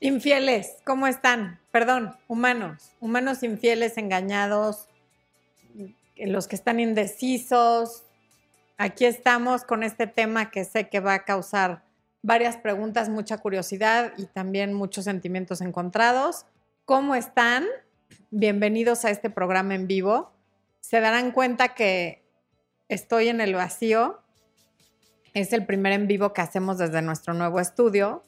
Infieles, ¿cómo están? Perdón, humanos, humanos infieles, engañados, los que están indecisos. Aquí estamos con este tema que sé que va a causar varias preguntas, mucha curiosidad y también muchos sentimientos encontrados. ¿Cómo están? Bienvenidos a este programa en vivo. Se darán cuenta que estoy en el vacío. Es el primer en vivo que hacemos desde nuestro nuevo estudio,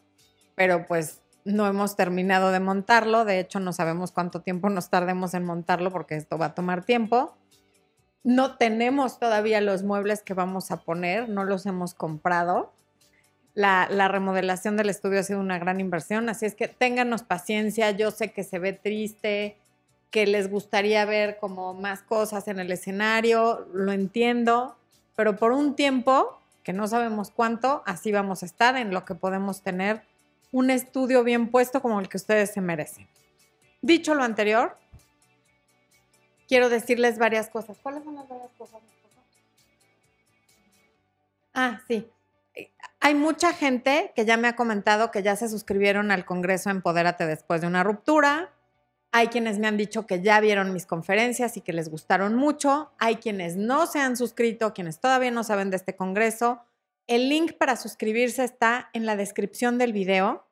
pero pues no hemos terminado de montarlo. De hecho, no sabemos cuánto tiempo nos tardemos en montarlo porque esto va a tomar tiempo. No tenemos todavía los muebles que vamos a poner, no los hemos comprado. La, la, remodelación del estudio ha sido una gran inversión, así es que ténganos paciencia. Yo sé que se ve triste, que les gustaría ver como más cosas en el escenario, lo entiendo, pero por un tiempo, que no sabemos cuánto, así vamos a estar en lo que podemos tener un estudio bien puesto como el que ustedes se merecen. Dicho lo anterior, quiero decirles varias cosas. ¿Cuáles son las varias cosas? Ah, sí. Hay mucha gente que ya me ha comentado que ya se suscribieron al Congreso Empodérate después de una ruptura. Hay quienes me han dicho que ya vieron mis conferencias y que les gustaron mucho. Hay quienes no se han suscrito, quienes todavía no saben de este Congreso. El link para suscribirse está en la descripción del video.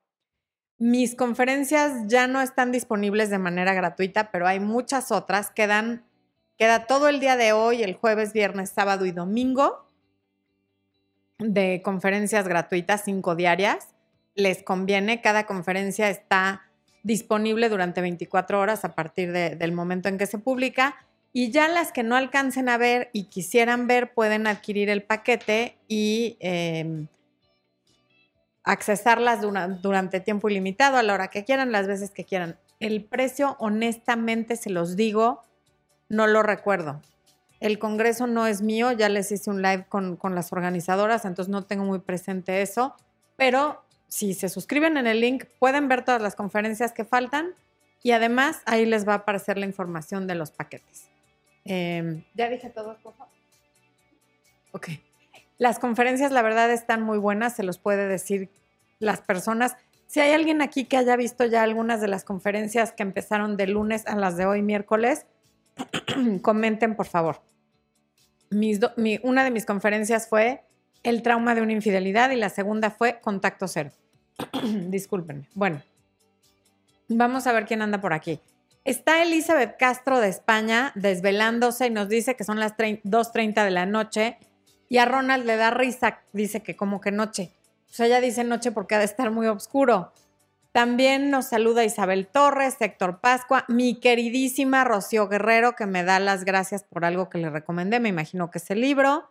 Mis conferencias ya no están disponibles de manera gratuita, pero hay muchas otras. Quedan, queda todo el día de hoy, el jueves, viernes, sábado y domingo de conferencias gratuitas, cinco diarias. Les conviene, cada conferencia está disponible durante 24 horas a partir del momento en que se publica. Y ya las que no alcancen a ver y quisieran ver pueden adquirir el paquete y eh, accesarlas durante tiempo ilimitado, a la hora que quieran, las veces que quieran. El precio, honestamente, se los digo, no lo recuerdo. El Congreso no es mío, ya les hice un live con, con las organizadoras, entonces no tengo muy presente eso, pero si se suscriben en el link, pueden ver todas las conferencias que faltan y además ahí les va a aparecer la información de los paquetes. Em, ¿Ya dije todo, por favor? Ok. Las conferencias, la verdad, están muy buenas, se los puede decir las personas. Si hay alguien aquí que haya visto ya algunas de las conferencias que empezaron de lunes a las de hoy, miércoles, comenten, por favor. una de mis conferencias fue el trauma de una infidelidad y la segunda fue contacto cero. Discúlpenme. Bueno, vamos a ver quién anda por aquí. Está Elizabeth Castro de España desvelándose y nos dice que son las 2.30 de la noche y a Ronald le da risa, dice que como que noche. O sea, ella dice noche porque ha de estar muy oscuro. También nos saluda Isabel Torres, Héctor Pascua, mi queridísima Rocío Guerrero, que me da las gracias por algo que le recomendé, me imagino que es el libro.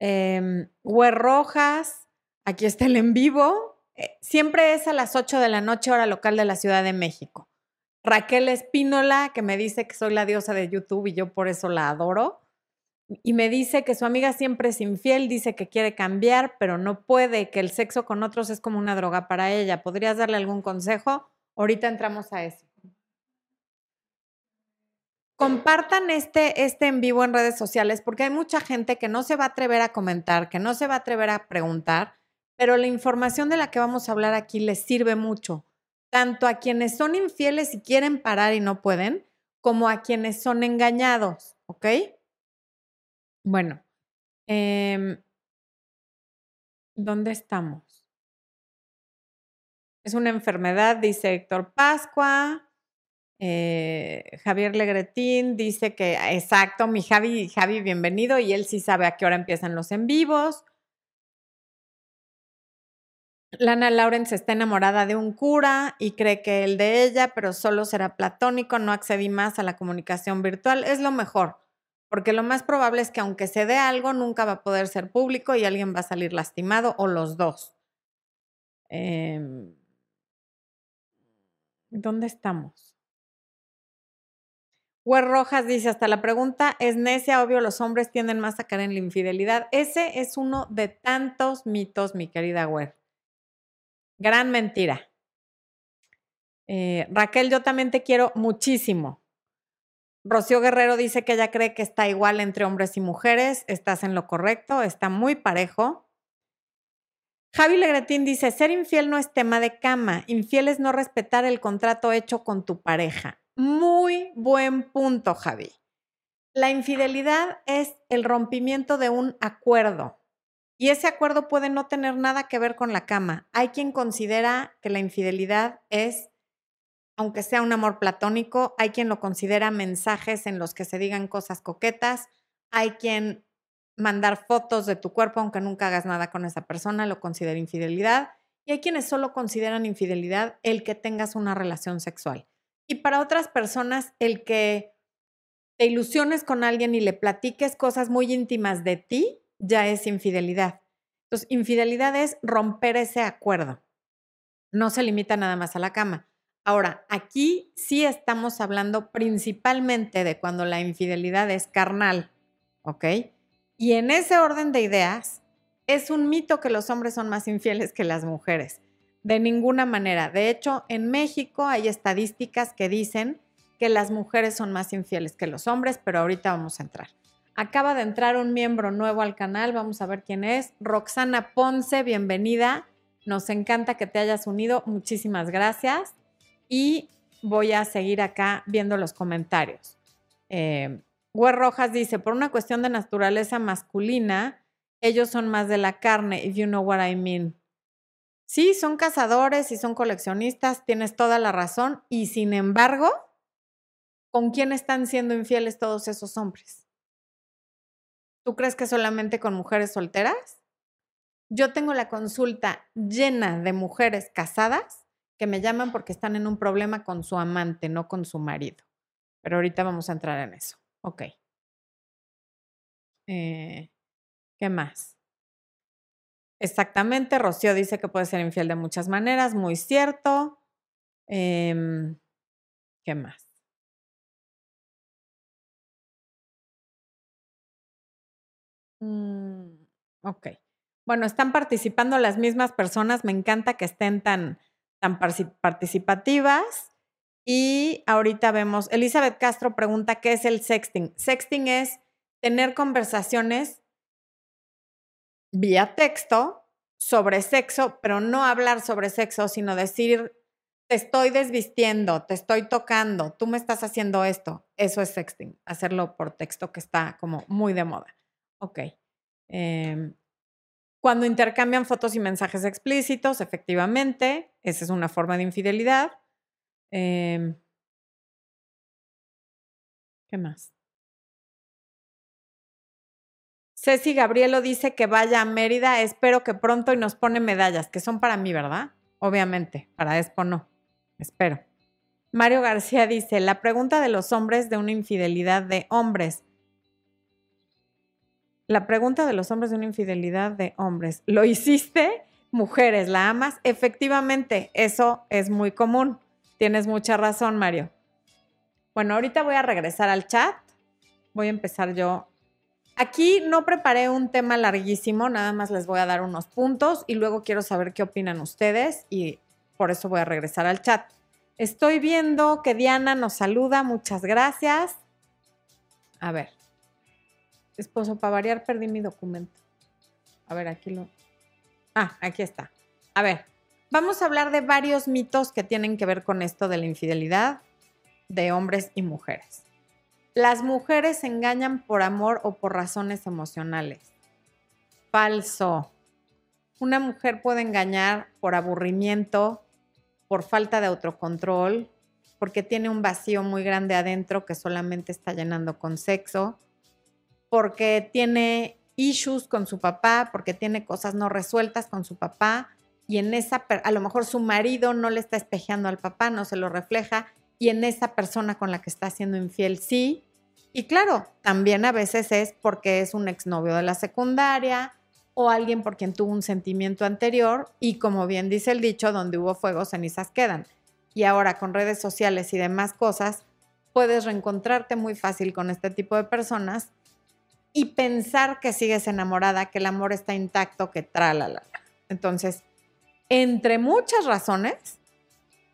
Eh, Rojas, aquí está el en vivo. Eh, siempre es a las 8 de la noche, hora local de la Ciudad de México. Raquel Espínola, que me dice que soy la diosa de YouTube y yo por eso la adoro. Y me dice que su amiga siempre es infiel, dice que quiere cambiar, pero no puede, que el sexo con otros es como una droga para ella. ¿Podrías darle algún consejo? Ahorita entramos a eso. Compartan este, este en vivo en redes sociales porque hay mucha gente que no se va a atrever a comentar, que no se va a atrever a preguntar, pero la información de la que vamos a hablar aquí les sirve mucho, tanto a quienes son infieles y quieren parar y no pueden, como a quienes son engañados, ¿ok? Bueno, eh, ¿dónde estamos? Es una enfermedad, dice Héctor Pascua. Eh, Javier Legretín dice que, exacto, mi Javi, Javi, bienvenido, y él sí sabe a qué hora empiezan los en vivos. Lana Lawrence está enamorada de un cura y cree que el de ella, pero solo será platónico, no accedí más a la comunicación virtual. Es lo mejor porque lo más probable es que aunque se dé algo, nunca va a poder ser público y alguien va a salir lastimado o los dos. Em, ¿Dónde estamos? Huer Rojas dice, hasta la pregunta es necia, obvio, los hombres tienden más a caer en la infidelidad. Ese es uno de tantos mitos, mi querida Huer. Gran mentira. Eh, Raquel, yo también te quiero muchísimo. Rocío Guerrero dice que ella cree que está igual entre hombres y mujeres. Estás en lo correcto, está muy parejo. Javi Legretín dice, ser infiel no es tema de cama, infiel es no respetar el contrato hecho con tu pareja. Muy buen punto, Javi. La infidelidad es el rompimiento de un acuerdo y ese acuerdo puede no tener nada que ver con la cama. Hay quien considera que la infidelidad es, aunque sea un amor platónico, hay quien lo considera mensajes en los que se digan cosas coquetas, hay quien mandar fotos de tu cuerpo aunque nunca hagas nada con esa persona, lo considera infidelidad. Y hay quienes solo consideran infidelidad el que tengas una relación sexual. Y para otras personas, el que te ilusiones con alguien y le platiques cosas muy íntimas de ti, ya es infidelidad. Entonces, infidelidad es romper ese acuerdo. No se limita nada más a la cama. Ahora, aquí sí estamos hablando principalmente de cuando la infidelidad es carnal, ¿ok? Y en ese orden de ideas, es un mito que los hombres son más infieles que las mujeres. De ninguna manera. De hecho, en México hay estadísticas que dicen que las mujeres son más infieles que los hombres, pero ahorita vamos a entrar. Acaba de entrar un miembro nuevo al canal, vamos a ver quién es. Roxana Ponce, bienvenida. Nos encanta que te hayas unido, muchísimas gracias. Y voy a seguir acá viendo los comentarios. Eh, Rojas dice, por una cuestión de naturaleza masculina, ellos son más de la carne, if you know what I mean. Sí, son cazadores y son coleccionistas, tienes toda la razón. Y sin embargo, ¿con quién están siendo infieles todos esos hombres? ¿Tú crees que solamente con mujeres solteras? Yo tengo la consulta llena de mujeres casadas que me llaman porque están en un problema con su amante, no con su marido. Pero ahorita vamos a entrar en eso. Ok. Eh, ¿Qué más? Exactamente, Rocío dice que puede ser infiel de muchas maneras, muy cierto. Em, ¿Qué más? Mm, ok. Bueno, están participando las mismas personas. Me encanta que estén tan, tan participativas. Y ahorita vemos, Elizabeth Castro pregunta, ¿qué es el sexting? Sexting es tener conversaciones vía texto sobre sexo, pero no hablar sobre sexo, sino decir, te estoy desvistiendo, te estoy tocando, tú me estás haciendo esto. Eso es sexting, hacerlo por texto que está como muy de moda. Ok. Em, cuando intercambian fotos y mensajes explícitos, efectivamente, esa es una forma de infidelidad. Em, ¿Qué más? Ceci Gabrielo dice que vaya a Mérida, espero que pronto y nos pone medallas, que son para mí, ¿verdad? Obviamente, para Expo no, espero. Mario García dice, la pregunta de los hombres de una infidelidad de hombres. La pregunta de los hombres de una infidelidad de hombres. ¿Lo hiciste? Mujeres, ¿la amas? Efectivamente, eso es muy común. Tienes mucha razón, Mario. Bueno, ahorita voy a regresar al chat. Voy a empezar yo. Aquí no preparé un tema larguísimo, nada más les voy a dar unos puntos y luego quiero saber qué opinan ustedes y por eso voy a regresar al chat. Estoy viendo que Diana nos saluda, muchas gracias. A ver. Esposo, para variar perdí mi documento. A ver, aquí lo... Ah, aquí está. A ver, vamos a hablar de varios mitos que tienen que ver con esto de la infidelidad de hombres y mujeres. Las mujeres se engañan por amor o por razones emocionales. Falso. Una mujer puede engañar por aburrimiento, por falta de autocontrol, porque tiene un vacío muy grande adentro que solamente está llenando con sexo, porque tiene issues con su papá, porque tiene cosas no resueltas con su papá y en esa, a lo mejor su marido no le está espejeando al papá, no se lo refleja y en esa persona con la que está siendo infiel sí. Y claro, también a veces es porque es un exnovio de la secundaria o alguien por quien tuvo un sentimiento anterior y como bien dice el dicho, donde hubo fuego, cenizas quedan. Y ahora con redes sociales y demás cosas, puedes reencontrarte muy fácil con este tipo de personas y pensar que sigues enamorada, que el amor está intacto, que tralala. Entonces, entre muchas razones,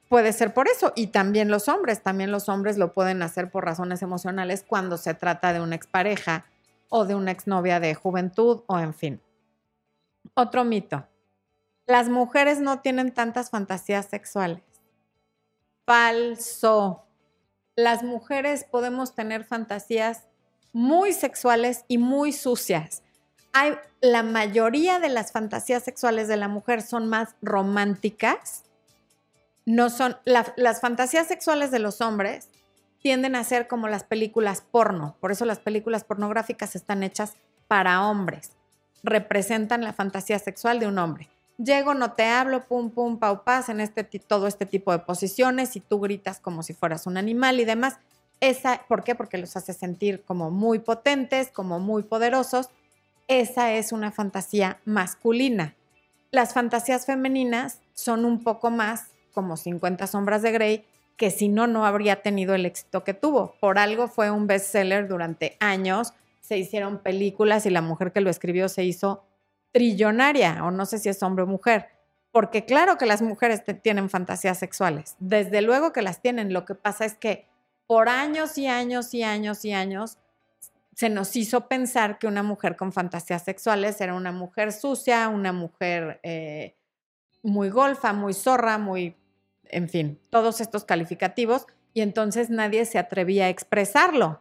puede ser por eso. Y también los hombres, también los hombres lo pueden hacer por razones emocionales cuando se trata de una expareja o de una exnovia de juventud o en fin. Otro mito. las mujeres no tienen tantas fantasías sexuales. Falso. Las mujeres podemos tener fantasías muy sexuales y muy sucias. Hay, la mayoría de las fantasías sexuales de la mujer son más románticas. No son las fantasías sexuales de los hombres tienden a ser como las películas porno. Por eso las películas pornográficas están hechas para hombres. Representan la fantasía sexual de un hombre. Llego, no te hablo, pum, pum, pau, pas, en este, todo este tipo de posiciones y tú gritas como si fueras un animal y demás. Esa, ¿Por qué? Porque los hace sentir como muy potentes, como muy poderosos. Esa es una fantasía masculina. Las fantasías femeninas son un poco más como 50 sombras de Grey, que si no, no habría tenido el éxito que tuvo. Por algo fue un bestseller durante años, se hicieron películas y la mujer que lo escribió se hizo trillonaria, o no sé si es hombre o mujer, porque claro que las mujeres tienen fantasías sexuales, desde luego que las tienen, lo que pasa es que por años y años y años y años se nos hizo pensar que una mujer con fantasías sexuales era una mujer sucia, una mujer eh, muy golfa, muy zorra, muy, en fin, todos estos calificativos, y entonces nadie se atrevía a expresarlo.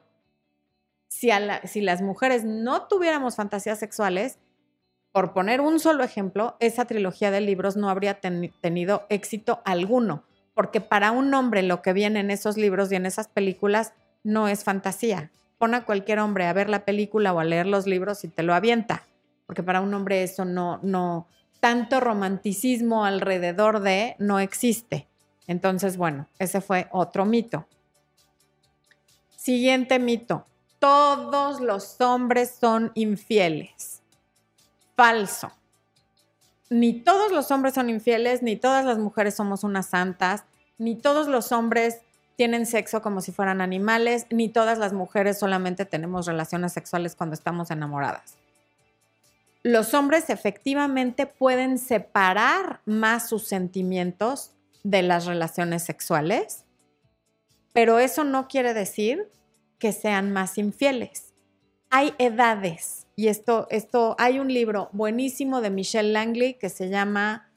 Si, si las mujeres no tuviéramos fantasías sexuales, por poner un solo ejemplo, esa trilogía de libros no habría tenido éxito alguno, porque para un hombre lo que viene en esos libros y en esas películas no es fantasía. Pon a cualquier hombre a ver la película o a leer los libros y te lo avienta, porque para un hombre eso no, no, tanto romanticismo alrededor de no existe. Entonces, bueno, ese fue otro mito. Siguiente mito. Todos los hombres son infieles falso. Ni todos los hombres son infieles, ni todas las mujeres somos unas santas, ni todos los hombres tienen sexo como si fueran animales, ni todas las mujeres solamente tenemos relaciones sexuales cuando estamos enamoradas. Los hombres efectivamente pueden separar más sus sentimientos de las relaciones sexuales, pero eso no quiere decir que sean más infieles. Hay edades y esto, esto, hay un libro buenísimo de Michelle Langley que se llama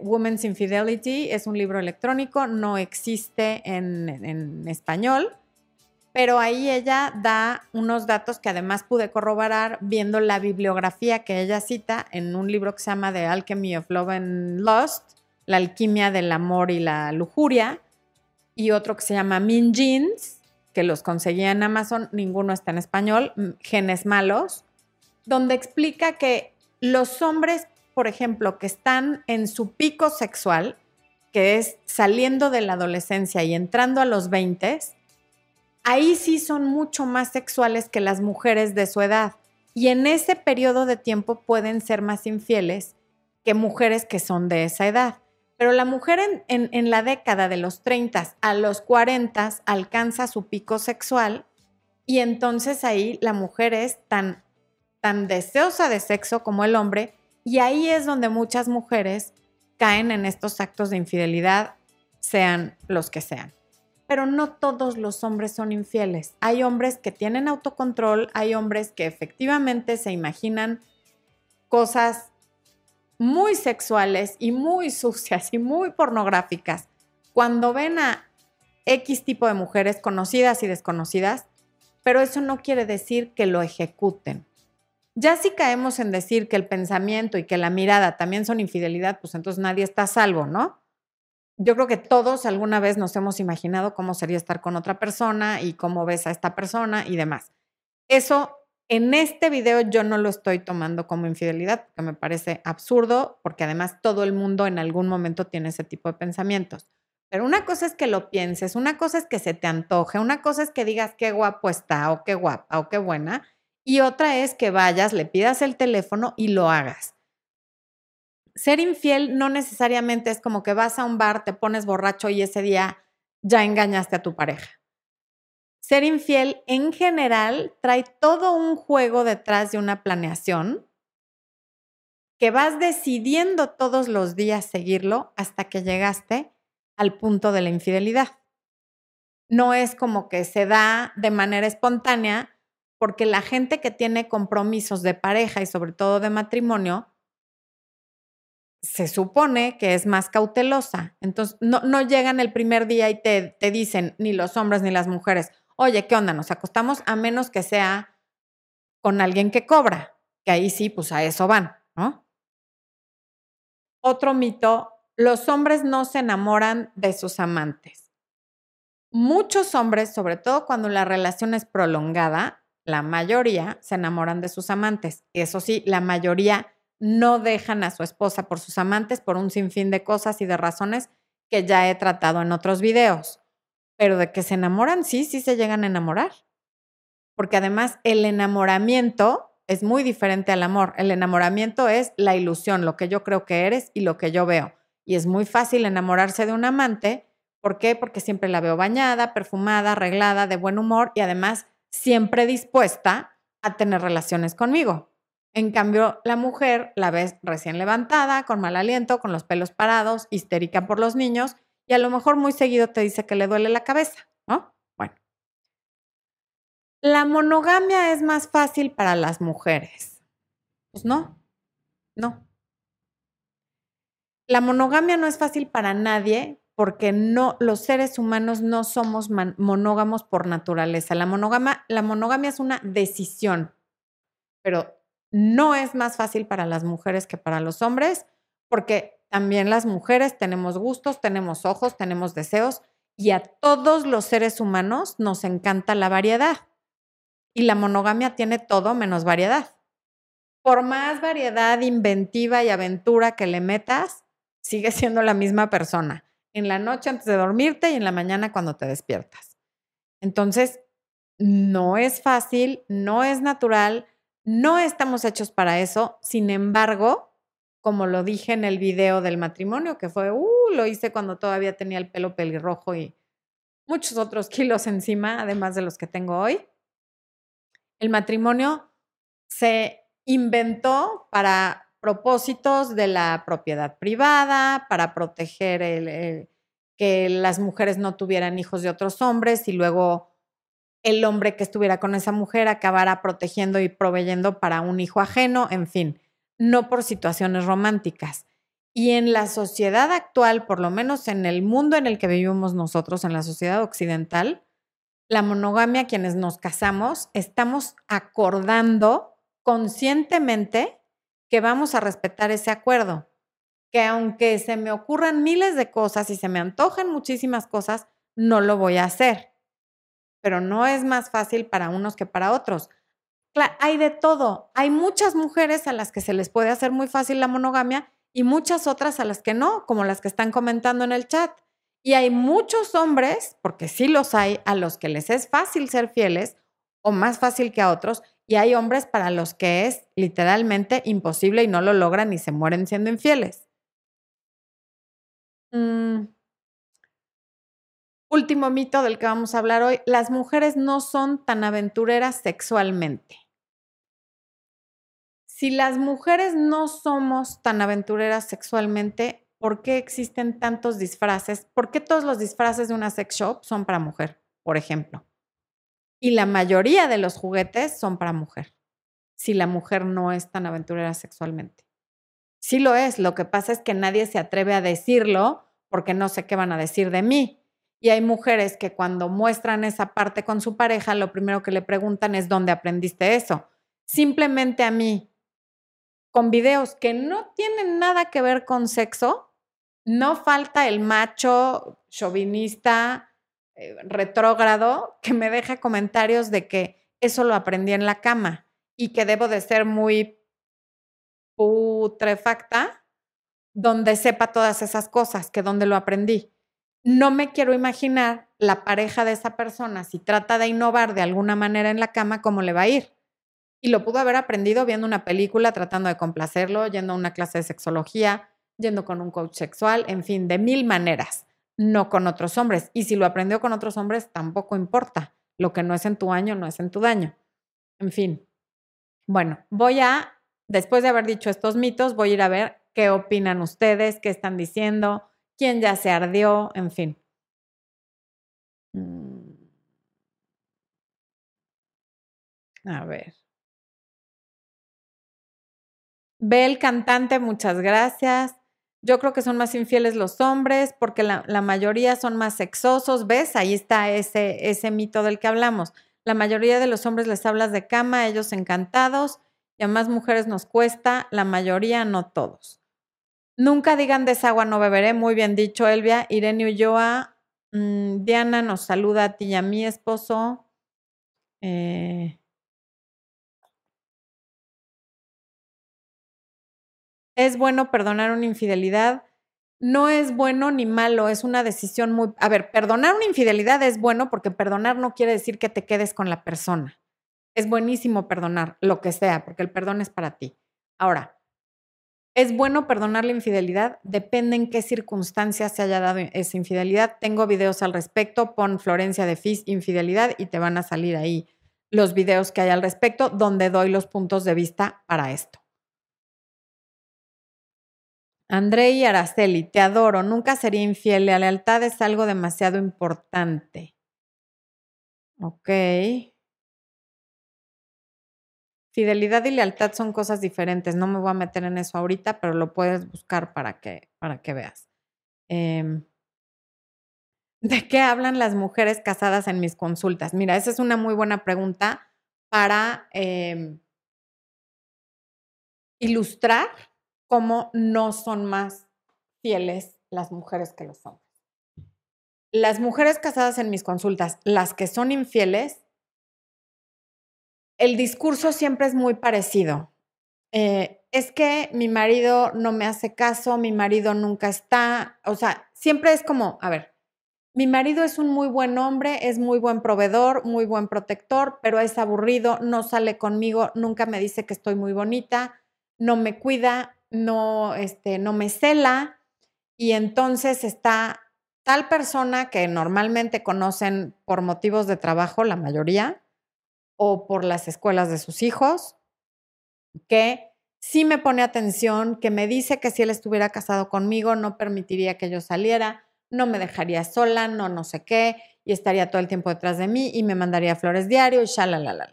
Women's Infidelity. Es un libro electrónico, no existe en, español, pero ahí ella da unos datos que además pude corroborar viendo la bibliografía que ella cita en un libro que se llama The Alchemy of Love and Lust, La alquimia del amor y la lujuria, y otro que se llama Min Jeans, que los conseguía en Amazon, ninguno está en español, Genes Malos, donde explica que los hombres, por ejemplo, que están en su pico sexual, que es saliendo de la adolescencia y entrando a los 20, ahí sí son mucho más sexuales que las mujeres de su edad. Y en ese periodo de tiempo pueden ser más infieles que mujeres que son de esa edad. Pero la mujer en, la década de los 30 a los 40 alcanza su pico sexual y entonces ahí la mujer es tan tan deseosa de sexo como el hombre, y ahí es donde muchas mujeres caen en estos actos de infidelidad, sean los que sean. Pero no todos los hombres son infieles. Hay hombres que tienen autocontrol, hay hombres que efectivamente se imaginan cosas muy sexuales y muy sucias y muy pornográficas. Cuando ven a X tipo de mujeres conocidas y desconocidas, pero eso no quiere decir que lo ejecuten. Ya si caemos en decir que el pensamiento y que la mirada también son infidelidad, pues entonces nadie está a salvo, ¿no? Yo creo que todos alguna vez nos hemos imaginado cómo sería estar con otra persona y cómo ves a esta persona y demás. Eso en este video yo no lo estoy tomando como infidelidad porque me parece absurdo, porque además todo el mundo en algún momento tiene ese tipo de pensamientos. Pero una cosa es que lo pienses, una cosa es que se te antoje, una cosa es que digas qué guapo está o qué guapa o qué buena, y otra es que vayas, le pidas el teléfono y lo hagas. Ser infiel no necesariamente es como que vas a un bar, te pones borracho y ese día ya engañaste a tu pareja. Ser infiel en general trae todo un juego detrás de una planeación que vas decidiendo todos los días seguirlo hasta que llegaste al punto de la infidelidad. No es como que se da de manera espontánea porque la gente que tiene compromisos de pareja y sobre todo de matrimonio, se supone que es más cautelosa. Entonces, no, no llegan el primer día y te, te dicen, ni los hombres ni las mujeres, oye, ¿qué onda? Nos acostamos a menos que sea con alguien que cobra, que ahí sí, pues a eso van, ¿no? Otro mito, los hombres no se enamoran de sus amantes. Muchos hombres, sobre todo cuando la relación es prolongada, la mayoría se enamoran de sus amantes. Eso sí, la mayoría no dejan a su esposa por sus amantes por un sinfín de cosas y de razones que ya he tratado en otros videos. Pero de que se enamoran, sí, sí se llegan a enamorar. Porque además el enamoramiento es muy diferente al amor. El enamoramiento es la ilusión, lo que yo creo que eres y lo que yo veo. Y es muy fácil enamorarse de un amante. ¿Por qué? Porque siempre la veo bañada, perfumada, arreglada, de buen humor y además siempre dispuesta a tener relaciones conmigo. En cambio, la mujer la ves recién levantada, con mal aliento, con los pelos parados, histérica por los niños y a lo mejor muy seguido te dice que le duele la cabeza, ¿no? Bueno. ¿La monogamia es más fácil para las mujeres? Pues no, no. La monogamia no es fácil para nadie porque no, los seres humanos no somos monógamos por naturaleza. La monogamia, la monogamia es una decisión, pero no es más fácil para las mujeres que para los hombres, porque también las mujeres tenemos gustos, tenemos ojos, tenemos deseos y a todos los seres humanos nos encanta la variedad. Y la monogamia tiene todo menos variedad. Por más variedad, inventiva y aventura que le metas, sigue siendo la misma persona. En la noche antes de dormirte y en la mañana cuando te despiertas. Entonces, no es fácil, no es natural, no estamos hechos para eso, sin embargo, como lo dije en el video del matrimonio, que fue, uh, lo hice cuando todavía tenía el pelo pelirrojo y muchos otros kilos encima, además de los que tengo hoy. El matrimonio se inventó para propósitos de la propiedad privada, para proteger que las mujeres no tuvieran hijos de otros hombres y luego el hombre que estuviera con esa mujer acabara protegiendo y proveyendo para un hijo ajeno, en fin, no por situaciones románticas. Y en la sociedad actual, por lo menos en el mundo en el que vivimos nosotros, en la sociedad occidental, la monogamia, quienes nos casamos, estamos acordando conscientemente que vamos a respetar ese acuerdo, que aunque se me ocurran miles de cosas y se me antojen muchísimas cosas, no lo voy a hacer pero no es más fácil para unos que para otros. hay de todo. Hay muchas mujeres a las que se les puede hacer muy fácil la monogamia y muchas otras a las que no, como las que están comentando en el chat. Y hay muchos hombres, porque sí los hay, a los que les es fácil ser fieles o más fácil que a otros, y hay hombres para los que es literalmente imposible y no lo logran y se mueren siendo infieles. Mm, Último mito del que vamos a hablar hoy, las mujeres no son tan aventureras sexualmente. Si las mujeres no somos tan aventureras sexualmente, ¿por qué existen tantos disfraces? ¿Por qué todos los disfraces de una sex shop son para mujer, por ejemplo? Y la mayoría de los juguetes son para mujer, si la mujer no es tan aventurera sexualmente. Sí lo es, lo que pasa es que nadie se atreve a decirlo porque no sé qué van a decir de mí. Y hay mujeres que cuando muestran esa parte con su pareja, lo primero que le preguntan es dónde aprendiste eso. Simplemente a mí, con videos que no tienen nada que ver con sexo, no falta el macho chauvinista eh, retrógrado que me deja comentarios de que eso lo aprendí en la cama y que debo de ser muy putrefacta donde sepa todas esas cosas, que donde lo aprendí no me quiero imaginar la pareja de esa persona, si trata de innovar de alguna manera en la cama, cómo le va a ir. Y lo pudo haber aprendido viendo una película, tratando de complacerlo, yendo a una clase de sexología, yendo con un coach sexual, en fin, de mil maneras, no con otros hombres. Y si lo aprendió con otros hombres, tampoco importa. Lo que no es en tu año, no es en tu daño. En fin. Bueno, voy a, después de haber dicho estos mitos, voy a ir a ver qué opinan ustedes, qué están diciendo quién ya se ardió, en fin. Mm. A ver. Ve el cantante, muchas gracias. Yo creo que son más infieles los hombres porque la, la mayoría son más sexosos. ¿Ves? Ahí está ese, ese mito del que hablamos. La mayoría de los hombres les hablas de cama, ellos encantados, a más mujeres nos cuesta, la mayoría, no todos. Nunca digan de esa agua no beberé, muy bien dicho, Elvia. Irene Ulloa, mm, Diana nos saluda a ti y a mi esposo. Eh, ¿Es bueno perdonar una infidelidad? No es bueno ni malo, es una decisión muy... A ver, perdonar una infidelidad es bueno porque perdonar no quiere decir que te quedes con la persona. Es buenísimo perdonar lo que sea, porque el perdón es para ti. Ahora, ¿es bueno perdonar la infidelidad? Depende en qué circunstancias se haya dado esa infidelidad. Tengo videos al respecto, pon Florencia de Fis infidelidad y te van a salir ahí los videos que hay al respecto donde doy los puntos de vista para esto. André y Araceli, te adoro, nunca sería infiel, la lealtad es algo demasiado importante. Ok. Fidelidad y lealtad son cosas diferentes, no me voy a meter en eso ahorita, pero lo puedes buscar para que, para que veas. Em, ¿De qué hablan las mujeres casadas en mis consultas? Mira, esa es una muy buena pregunta para em, ilustrar cómo no son más fieles las mujeres que los hombres. Las mujeres casadas en mis consultas, las que son infieles, el discurso siempre es muy parecido. Eh, es que mi marido no me hace caso, mi marido nunca está, o sea, siempre es como, a ver, mi marido es un muy buen hombre, es muy buen proveedor, muy buen protector, pero es aburrido, no sale conmigo, nunca me dice que estoy muy bonita, no me cuida, no, este, no me cela y entonces está tal persona que normalmente conocen por motivos de trabajo, la mayoría, o por las escuelas de sus hijos, que sí me pone atención, que me dice que si él estuviera casado conmigo no permitiría que yo saliera, no me dejaría sola, no no sé qué, y estaría todo el tiempo detrás de mí y me mandaría flores diario y la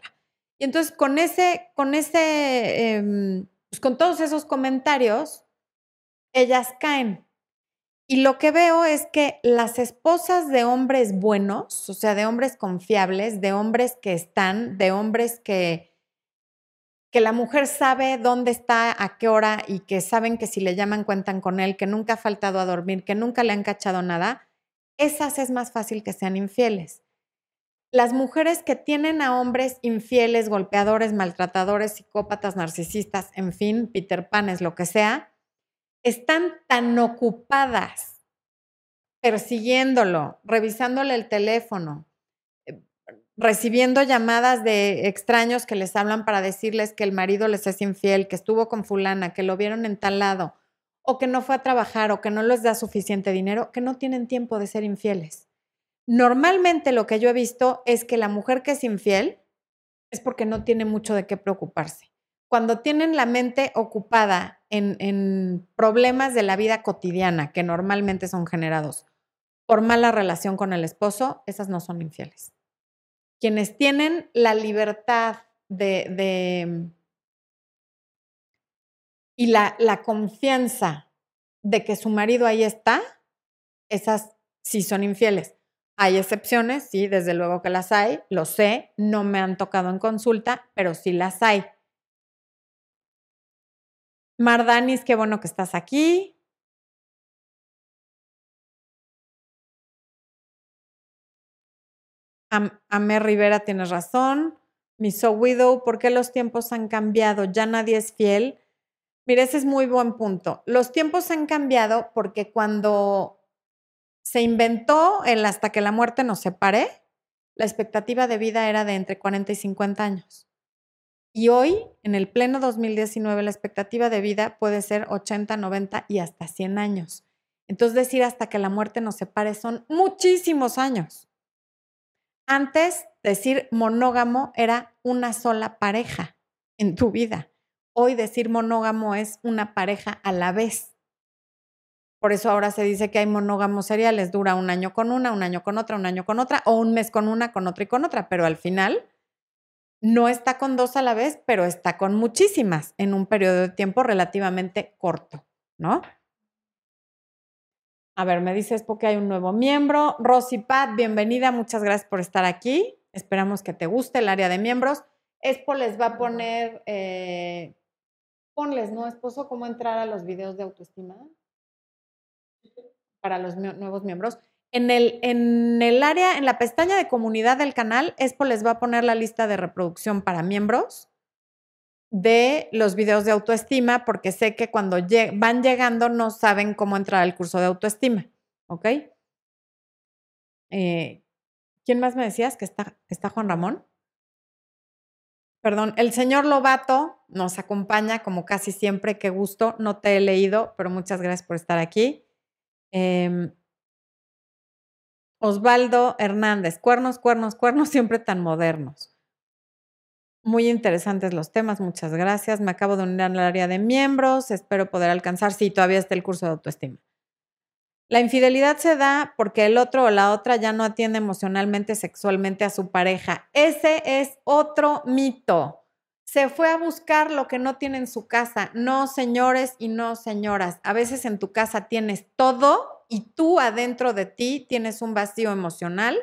Y entonces con ese, con ese em, pues con todos esos comentarios, ellas caen. Y lo que veo es que las esposas de hombres buenos, o sea, de hombres confiables, de hombres que están, de hombres que, que la mujer sabe dónde está, a qué hora y que saben que si le llaman cuentan con él, que nunca ha faltado a dormir, que nunca le han cachado nada, esas es más fácil que sean infieles. Las mujeres que tienen a hombres infieles, golpeadores, maltratadores, psicópatas, narcisistas, en fin, Peter Panes, lo que sea, están tan ocupadas persiguiéndolo, revisándole el teléfono, eh, recibiendo llamadas de extraños que les hablan para decirles que el marido les es infiel, que estuvo con fulana, que lo vieron en tal lado, o que no fue a trabajar, o que no les da suficiente dinero, que no tienen tiempo de ser infieles. Normalmente lo que yo he visto es que la mujer que es infiel es porque no tiene mucho de qué preocuparse. Cuando tienen la mente ocupada en, problemas de la vida cotidiana que normalmente son generados por mala relación con el esposo, esas no son infieles. Quienes tienen la libertad de, y la, la confianza de que su marido ahí está, esas sí son infieles. Hay excepciones, sí, desde luego que las hay, lo sé, no me han tocado en consulta, pero sí las hay. Mardanis, qué bueno que estás aquí. Amé Rivera, tienes razón. Miso Widow, ¿por qué los tiempos han cambiado? Ya nadie es fiel. Mire, ese es muy buen punto. Los tiempos han cambiado porque cuando se inventó el hasta que la muerte nos separe, la expectativa de vida era de entre 40 y 50 años. Y hoy, en el pleno 2019, la expectativa de vida puede ser 80, 90 y hasta 100 años. Entonces, decir hasta que la muerte nos separe son muchísimos años. Antes, decir monógamo era una sola pareja en tu vida. Hoy decir monógamo es una pareja a la vez. Por eso ahora se dice que hay monógamos seriales, dura un año con una, un año con otra, un año con otra, o un mes con una, con otra y con otra, pero al final no está con dos a la vez, pero está con muchísimas en un periodo de tiempo relativamente corto, ¿no? A ver, me dices porque hay un nuevo miembro. Rosy Pat, bienvenida, muchas gracias por estar aquí. Esperamos que te guste el área de miembros. Expo les va a poner, eh, ponles, ¿no, esposo? ¿Cómo entrar a los videos de autoestima? Para los nuevos miembros. En el, en el área, en la pestaña de comunidad del canal, Expo les va a poner la lista de reproducción para miembros de los videos de autoestima, porque sé que cuando van llegando no saben cómo entrar al curso de autoestima. ¿Ok? Eh, ¿Quién más me decías que está, está Juan Ramón? Perdón, el señor Lobato nos acompaña como casi siempre, qué gusto. No te he leído, pero muchas gracias por estar aquí. Em, Osvaldo Hernández, cuernos, cuernos, cuernos, siempre tan modernos. Muy interesantes los temas, muchas gracias. Me acabo de unir al área de miembros, espero poder alcanzar, sí, todavía está el curso de autoestima. La infidelidad se da porque el otro o la otra ya no atiende emocionalmente, sexualmente a su pareja. Ese es otro mito. Se fue a buscar lo que no tiene en su casa. No, señores y no, señoras. A veces en tu casa tienes todo y tú adentro de ti tienes un vacío emocional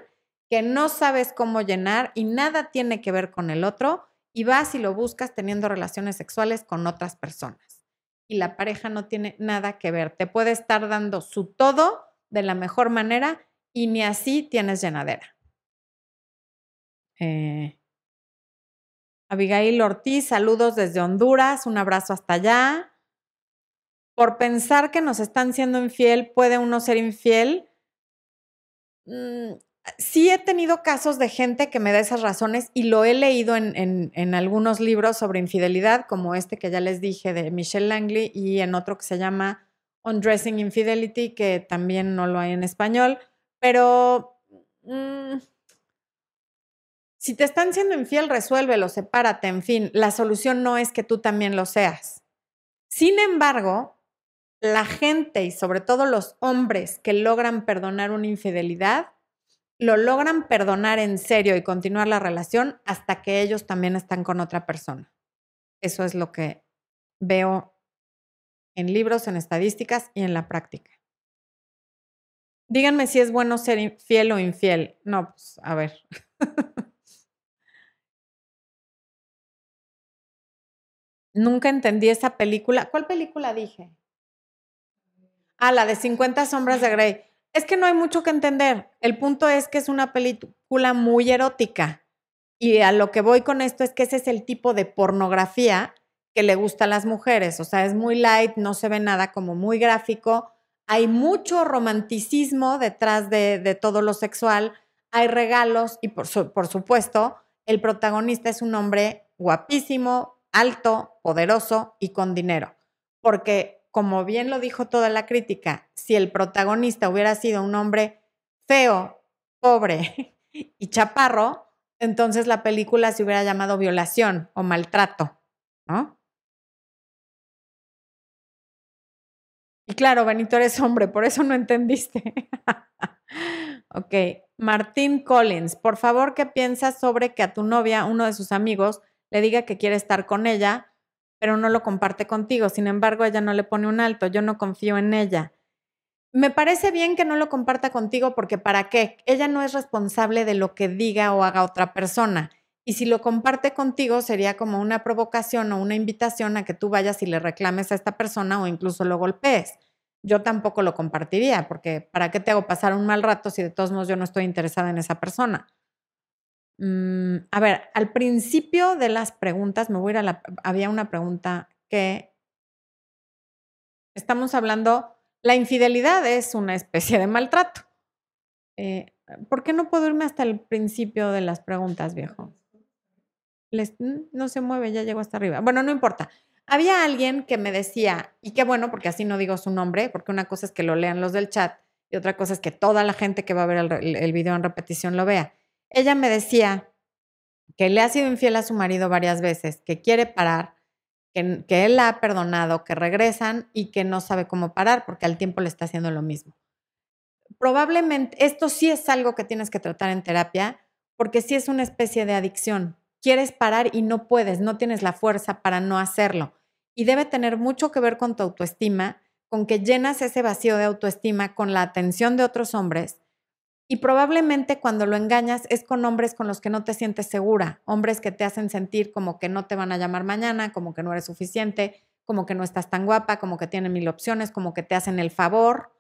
que no sabes cómo llenar y nada tiene que ver con el otro y vas y lo buscas teniendo relaciones sexuales con otras personas. Y la pareja no tiene nada que ver. Te puede estar dando su todo de la mejor manera y ni así tienes llenadera. Eh, Abigail Ortiz, saludos desde Honduras, un abrazo hasta allá por pensar que nos están siendo infiel, puede uno ser infiel. Mm, sí he tenido casos de gente que me da esas razones y lo he leído en, algunos libros sobre infidelidad, como este que ya les dije de Michelle Langley y en otro que se llama Undressing Infidelity, que también no lo hay en español, pero... Mm, si te están siendo infiel, resuélvelo, sepárate, en fin, la solución no es que tú también lo seas. Sin embargo, la gente y sobre todo los hombres que logran perdonar una infidelidad, lo logran perdonar en serio y continuar la relación hasta que ellos también están con otra persona. Eso es lo que veo en libros, en estadísticas y en la práctica. Díganme si es bueno ser fiel o infiel. No, pues a ver. Nunca entendí esa película. ¿Cuál película dije? Ah, la de 50 sombras de Grey. Es que no hay mucho que entender. El punto es que es una película muy erótica. Y a lo que voy con esto es que ese es el tipo de pornografía que le gusta a las mujeres. O sea, es muy light, no se ve nada como muy gráfico. Hay mucho romanticismo detrás de, todo lo sexual. Hay regalos y por, por supuesto, el protagonista es un hombre guapísimo, alto, poderoso y con dinero. Porque como bien lo dijo toda la crítica, si el protagonista hubiera sido un hombre feo, pobre y chaparro, entonces la película se hubiera llamado violación o maltrato, ¿no? Y claro, Benito eres hombre, por eso no entendiste. ok, Martín Collins, por favor, ¿qué piensas sobre que a tu novia, uno de sus amigos, le diga que quiere estar con ella, pero no lo comparte contigo. Sin embargo, ella no le pone un alto, yo no confío en ella. Me parece bien que no lo comparta contigo porque ¿para qué? Ella no es responsable de lo que diga o haga otra persona. Y si lo comparte contigo sería como una provocación o una invitación a que tú vayas y le reclames a esta persona o incluso lo golpees. Yo tampoco lo compartiría porque ¿para qué te hago pasar un mal rato si de todos modos yo no estoy interesada en esa persona? Mm, a ver, al principio de las preguntas, me voy a ir a la. Había una pregunta que. Estamos hablando. La infidelidad es una especie de maltrato. Eh, ¿Por qué no puedo irme hasta el principio de las preguntas, viejo? Mm, no se mueve, ya llegó hasta arriba. Bueno, no importa. Había alguien que me decía, y qué bueno, porque así no digo su nombre, porque una cosa es que lo lean los del chat y otra cosa es que toda la gente que va a ver el, el video en repetición lo vea ella me decía que le ha sido infiel a su marido varias veces, que quiere parar, que, él la ha perdonado, que regresan y que no sabe cómo parar porque al tiempo le está haciendo lo mismo. Probablemente esto sí es algo que tienes que tratar en terapia porque sí es una especie de adicción. Quieres parar y no puedes, no tienes la fuerza para no hacerlo. Y debe tener mucho que ver con tu autoestima, con que llenas ese vacío de autoestima con la atención de otros hombres y probablemente cuando lo engañas es con hombres con los que no te sientes segura, hombres que te hacen sentir como que no te van a llamar mañana, como que no eres suficiente, como que no estás tan guapa, como que tienen mil opciones, como que te hacen el favor.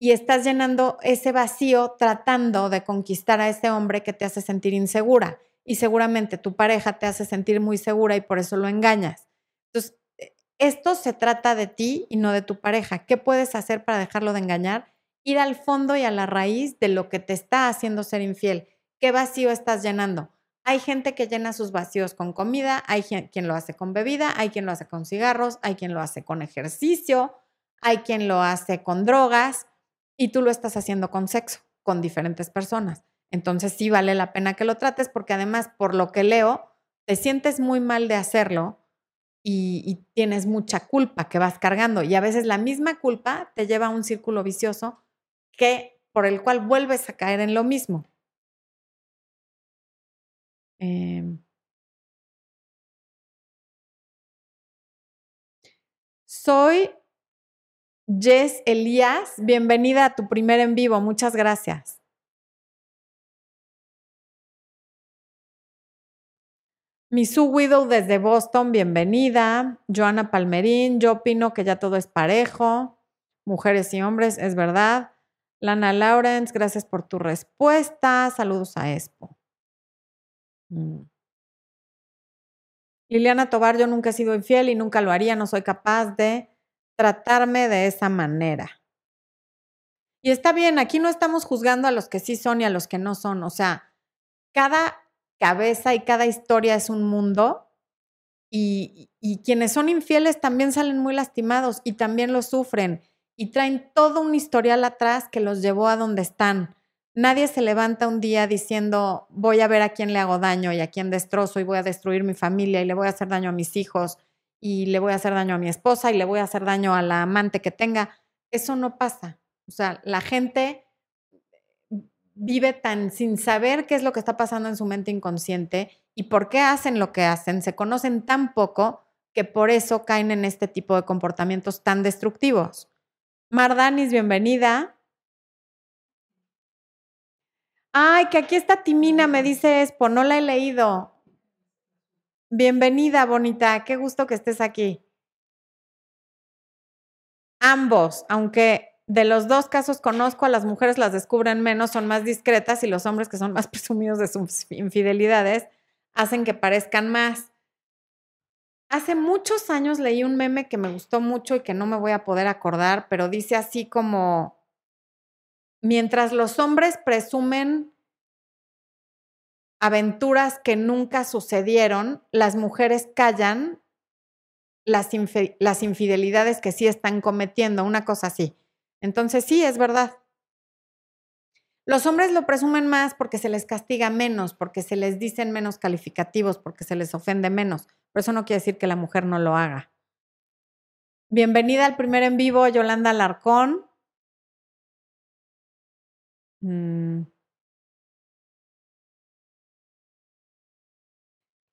Y estás llenando ese vacío tratando de conquistar a ese hombre que te hace sentir insegura. Y seguramente tu pareja te hace sentir muy segura y por eso lo engañas. Entonces, e, esto se trata de ti y no de tu pareja. ¿Qué puedes hacer para dejarlo de engañar? Ir al fondo y a la raíz de lo que te está haciendo ser infiel. ¿Qué vacío estás llenando? Hay gente que llena sus vacíos con comida, hay quien lo hace con bebida, hay quien lo hace con cigarros, hay quien lo hace con ejercicio, hay quien lo hace con drogas y tú lo estás haciendo con sexo, con diferentes personas. Entonces sí vale la pena que lo trates porque además, por lo que leo, te sientes muy mal de hacerlo y, y, tienes mucha culpa que vas cargando. Y a veces la misma culpa te lleva a un círculo vicioso que por el cual vuelves a caer en lo mismo. Em. soy Jess Elías. Bienvenida a tu primer en vivo. Muchas gracias. Misu Widow desde Boston, bienvenida. Joana Palmerín, yo opino que ya todo es parejo. Mujeres y hombres, es verdad. Lana Lawrence, gracias por tu respuesta. Saludos a Expo. Mm. Liliana Tobar, yo nunca he sido infiel y nunca lo haría, no soy capaz de tratarme de esa manera. Y está bien, aquí no estamos juzgando a los que sí son y a los que no son. O sea, cada cabeza y cada historia es un mundo y, y quienes son infieles también salen muy lastimados y también lo sufren y traen todo un historial atrás que los llevó a donde están. Nadie se levanta un día diciendo, voy a ver a quién le hago daño y a quién destrozo y voy a destruir mi familia y le voy a hacer daño a mis hijos y le voy a hacer daño a mi esposa y le voy a hacer daño a la amante que tenga. Eso no pasa. O sea, la gente vive tan sin saber qué es lo que está pasando en su mente inconsciente y por qué hacen lo que hacen. Se conocen tan poco que por eso caen en este tipo de comportamientos tan destructivos. Mardanis, bienvenida. Ay, que aquí está Timina, me dice Expo, no la he leído. Bienvenida, bonita, qué gusto que estés aquí. Ambos, aunque de los dos casos conozco, a las mujeres las descubren menos, son más discretas y los hombres que son más presumidos de sus infidelidades hacen que parezcan más. Hace muchos años leí un meme que me gustó mucho y que no me voy a poder acordar, pero dice así como, mientras los hombres presumen aventuras que nunca sucedieron, las mujeres callan las, las infidelidades que sí están cometiendo, una cosa así. Entonces sí, es verdad. Los hombres lo presumen más porque se les castiga menos, porque se les dicen menos calificativos, porque se les ofende menos. Pero eso no quiere decir que la mujer no lo haga. Bienvenida al primer en vivo, Yolanda Larcón. Mm.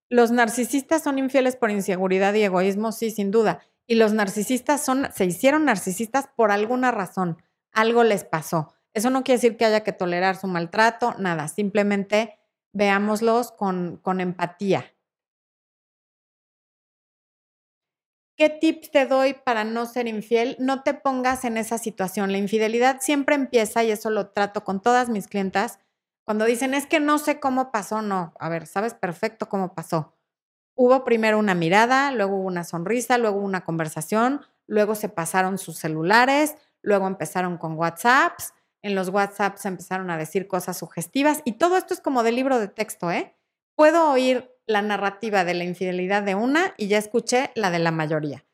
Los narcisistas son infieles por inseguridad y egoísmo, sí, sin duda. Y los narcisistas son, se hicieron narcisistas por alguna razón. Algo les pasó. Eso no quiere decir que haya que tolerar su maltrato, nada, simplemente veámoslos con, empatía. ¿Qué tips te doy para no ser infiel? No te pongas en esa situación. La infidelidad siempre empieza, y eso lo trato con todas mis clientas, cuando dicen, es que no sé cómo pasó, no, a ver, sabes perfecto cómo pasó. Hubo primero una mirada, luego una sonrisa, luego una conversación, luego se pasaron sus celulares, luego empezaron con WhatsApps, en los WhatsApps empezaron a decir cosas sugestivas y todo esto es como de libro de texto, ¿eh? Puedo oír la narrativa de la infidelidad de una y ya escuché la de la mayoría.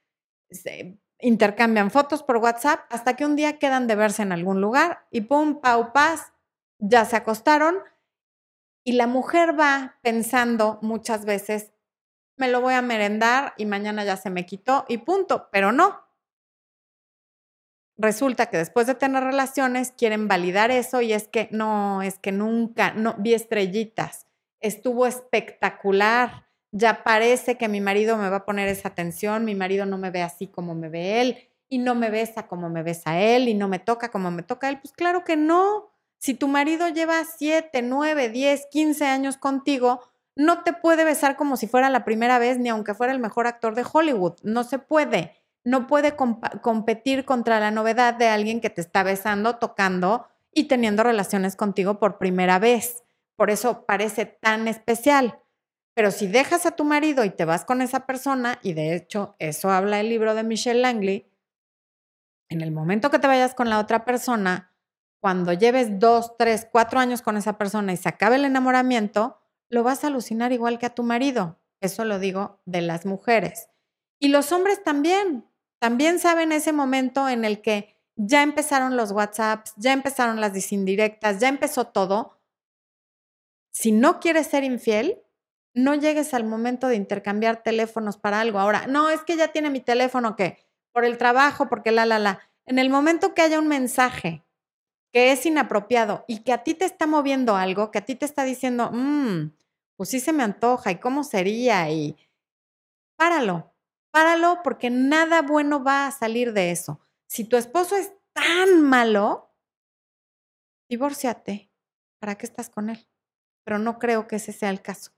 Intercambian fotos por WhatsApp hasta que un día quedan de verse en algún lugar y pum, pau, paz, ya se acostaron y la mujer va pensando muchas veces, me lo voy a merendar y mañana ya se me quitó y punto, pero no, resulta que después de tener relaciones quieren validar eso y es que no, es que nunca, no, vi estrellitas, estuvo espectacular, ya parece que mi marido me va a poner esa atención, mi marido no me ve así como me ve él y no me besa como me besa él y no me toca como me toca él. Pues claro que no. Si tu marido lleva 7, 9, 10, 15 años contigo, no te puede besar como si fuera la primera vez, ni aunque fuera el mejor actor de Hollywood. No se puede. No puede competir contra la novedad de alguien que te está besando, tocando y teniendo relaciones contigo por primera vez. Por eso parece tan especial. Pero si dejas a tu marido y te vas con esa persona, y de hecho eso habla el libro de Michelle Langley, en el momento que te vayas con la otra persona, cuando lleves dos, tres, cuatro años con esa persona y se acabe el enamoramiento, lo vas a alucinar igual que a tu marido. Eso lo digo de las mujeres. Y los hombres también, también saben ese momento en el que ya empezaron los WhatsApps, ya empezaron las indirectas, ya empezó todo. Si no quieres ser infiel, no llegues al momento de intercambiar teléfonos para algo. Ahora, no, es que ya tiene mi teléfono que por el trabajo, porque la, la, la. En el momento que haya un mensaje que es inapropiado y que a ti te está moviendo algo, que a ti te está diciendo, mmm, pues sí se me antoja y cómo sería y páralo, páralo porque nada bueno va a salir de eso. Si tu esposo es tan malo, divórciate. ¿Para qué estás con él? Pero no creo que ese sea el caso.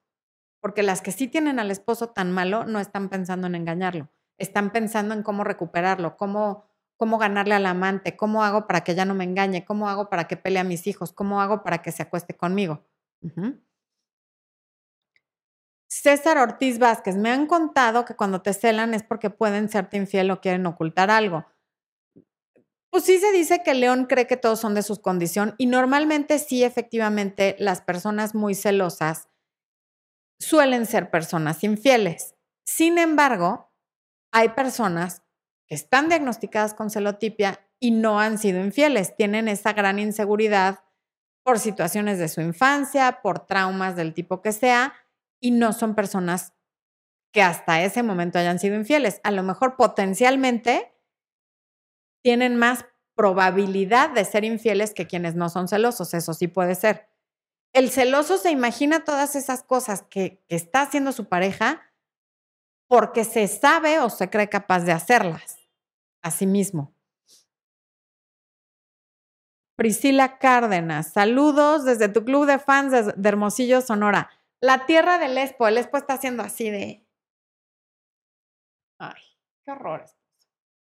Porque las que sí tienen al esposo tan malo no están pensando en engañarlo, están pensando en cómo recuperarlo, cómo, cómo ganarle al amante, cómo hago para que ya no me engañe, cómo hago para que pelee a mis hijos, cómo hago para que se acueste conmigo. César Ortiz Vázquez, me han contado que cuando te celan es porque pueden serte infiel o quieren ocultar algo. Pues sí se dice que León cree que todos son de su condición y normalmente sí, efectivamente, las personas muy celosas suelen ser personas infieles. Sin embargo, hay personas que están diagnosticadas con celotipia y no han sido infieles, tienen esa gran inseguridad por situaciones de su infancia, por traumas del tipo que sea, y no son personas que hasta ese momento hayan sido infieles. A lo mejor potencialmente tienen más probabilidad de ser infieles que quienes no son celosos, eso sí puede ser el celoso se imagina todas esas cosas que, está haciendo su pareja porque se sabe o se cree capaz de hacerlas a sí mismo. Priscila Cárdenas, saludos desde tu club de fans de, Hermosillo, Sonora. La tierra del Espo, el Espo está haciendo así de... Ay, qué horrores.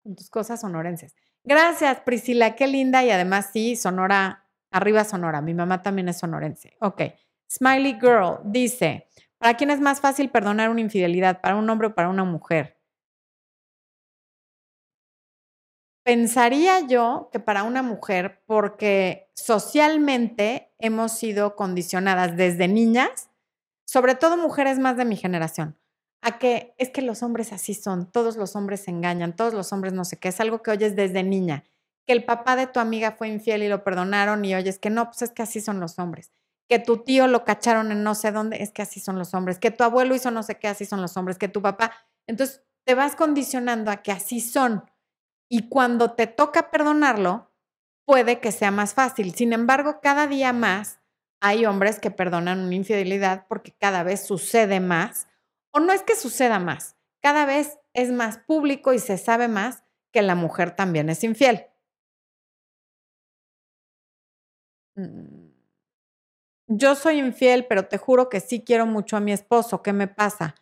Con tus cosas sonorenses. Gracias, Priscila, qué linda y además sí, Sonora Arriba Sonora, mi mamá también es sonorense. Ok. Smiley Girl dice, ¿para quién es más fácil perdonar una infidelidad? ¿Para un hombre o para una mujer? Pensaría yo que para una mujer, porque socialmente hemos sido condicionadas desde niñas, sobre todo mujeres más de mi generación, a que es que los hombres así son, todos los hombres se engañan, todos los hombres no sé qué, es algo que oyes desde niña que el papá de tu amiga fue infiel y lo perdonaron y oyes que no, pues es que así son los hombres. Que tu tío lo cacharon en no sé dónde, es que así son los hombres. Que tu abuelo hizo no sé qué, así son los hombres. Que tu papá. Entonces te vas condicionando a que así son. Y cuando te toca perdonarlo, puede que sea más fácil. Sin embargo, cada día más hay hombres que perdonan una infidelidad porque cada vez sucede más. O no es que suceda más, cada vez es más público y se sabe más que la mujer también es infiel. Mm, yo soy infiel, pero te juro que sí quiero mucho a mi esposo. ¿Qué me pasa?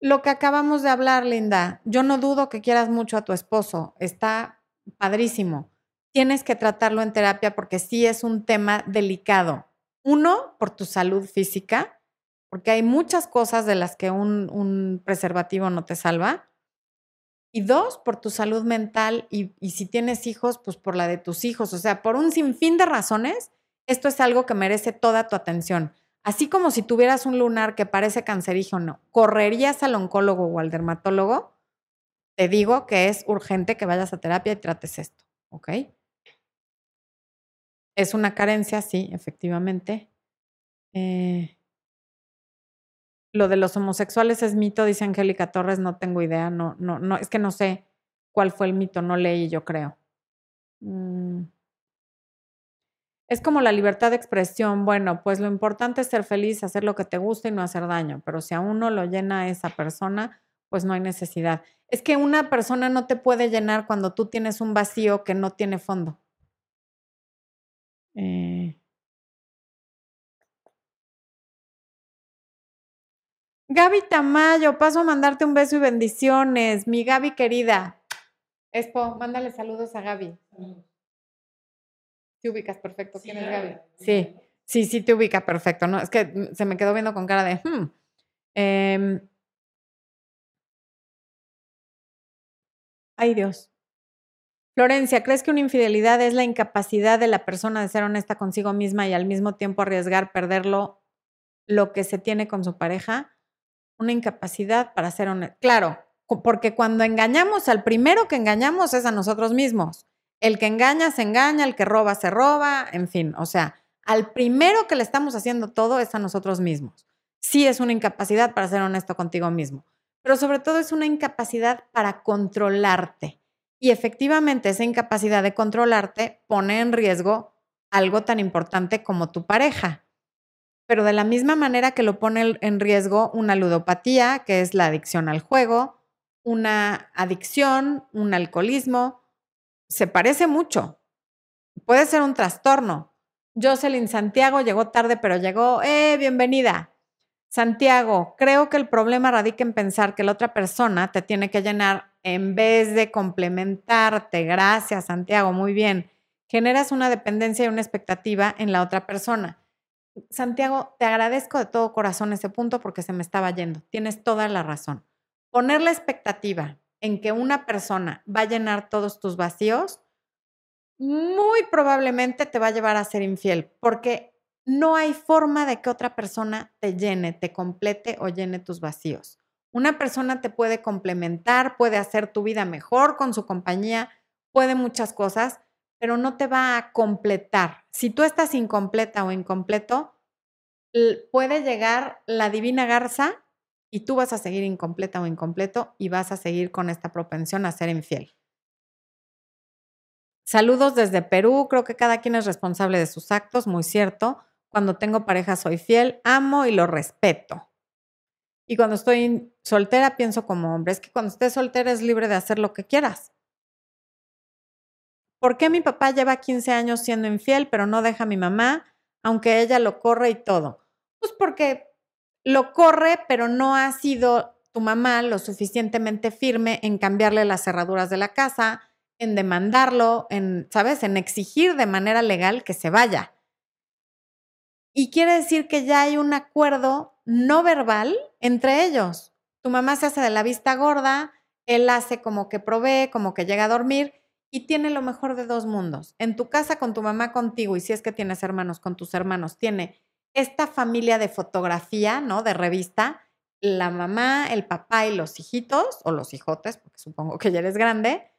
Lo que acabamos de hablar, Linda, yo no dudo que quieras mucho a tu esposo. Está padrísimo. Tienes que tratarlo en terapia porque sí es un tema delicado. Uno, por tu salud física, porque hay muchas cosas de las que un, un preservativo no te salva. Y dos, por tu salud mental y, si tienes hijos, pues por la de tus hijos. O sea, por un sinfín de razones, esto es algo que merece toda tu atención. Así como si tuvieras un lunar que parece cancerígeno, ¿correrías al oncólogo o al dermatólogo? Te digo que es urgente que vayas a terapia y trates esto, ¿ok? Es una carencia, sí, efectivamente. Eh, lo de los homosexuales es mito, dice Angélica Torres, no tengo idea, no, no, no, es que no sé cuál fue el mito, no leí, yo creo. Mm. Es como la libertad de expresión. Bueno, pues lo importante es ser feliz, hacer lo que te gusta y no hacer daño, pero si a uno lo llena esa persona, pues no hay necesidad. Es que una persona no te puede llenar cuando tú tienes un vacío que no tiene fondo. Eh, Gaby Tamayo, paso a mandarte un beso y bendiciones. Mi Gaby querida. Expo, mándale saludos a Gaby. Te ubicas perfecto. ¿Quién es Gaby? Sí, sí, sí te ubica perfecto. No, es que se me quedó viendo con cara de. Hmm. Em, ay, Dios. Florencia, ¿crees que una infidelidad es la incapacidad de la persona de ser honesta consigo misma y al mismo tiempo arriesgar perderlo lo que se tiene con su pareja? una incapacidad para ser honesto. Claro, porque cuando engañamos, al primero que engañamos es a nosotros mismos. El que engaña se engaña, el que roba se roba, en fin, o sea, al primero que le estamos haciendo todo es a nosotros mismos. Sí es una incapacidad para ser honesto contigo mismo, pero sobre todo es una incapacidad para controlarte. Y efectivamente esa incapacidad de controlarte pone en riesgo algo tan importante como tu pareja pero de la misma manera que lo pone en riesgo una ludopatía, que es la adicción al juego, una adicción, un alcoholismo, se parece mucho. Puede ser un trastorno. Jocelyn Santiago llegó tarde, pero llegó. ¡Eh, bienvenida! Santiago, creo que el problema radica en pensar que la otra persona te tiene que llenar en vez de complementarte. Gracias, Santiago, muy bien. Generas una dependencia y una expectativa en la otra persona. Santiago, te agradezco de todo corazón ese punto porque se me estaba yendo. Tienes toda la razón. Poner la expectativa en que una persona va a llenar todos tus vacíos, muy probablemente te va a llevar a ser infiel, porque no hay forma de que otra persona te llene, te complete o llene tus vacíos. Una persona te puede complementar, puede hacer tu vida mejor con su compañía, puede muchas cosas, pero no te va a completar. Si tú estás incompleta o incompleto, puede llegar la divina garza y tú vas a seguir incompleta o incompleto y vas a seguir con esta propensión a ser infiel. Saludos desde Perú, creo que cada quien es responsable de sus actos, muy cierto. Cuando tengo pareja soy fiel, amo y lo respeto. Y cuando estoy soltera pienso como hombre, es que cuando estés soltera es libre de hacer lo que quieras. ¿Por qué mi papá lleva 15 años siendo infiel, pero no deja a mi mamá, aunque ella lo corre y todo? Pues porque lo corre, pero no ha sido tu mamá lo suficientemente firme en cambiarle las cerraduras de la casa, en demandarlo, en, ¿sabes?, en exigir de manera legal que se vaya. Y quiere decir que ya hay un acuerdo no verbal entre ellos. Tu mamá se hace de la vista gorda, él hace como que provee, como que llega a dormir, y tiene lo mejor de dos mundos. En tu casa con tu mamá contigo y si es que tienes hermanos con tus hermanos, tiene esta familia de fotografía, ¿no? De revista, la mamá, el papá y los hijitos o los hijotes, porque supongo que ya eres grande.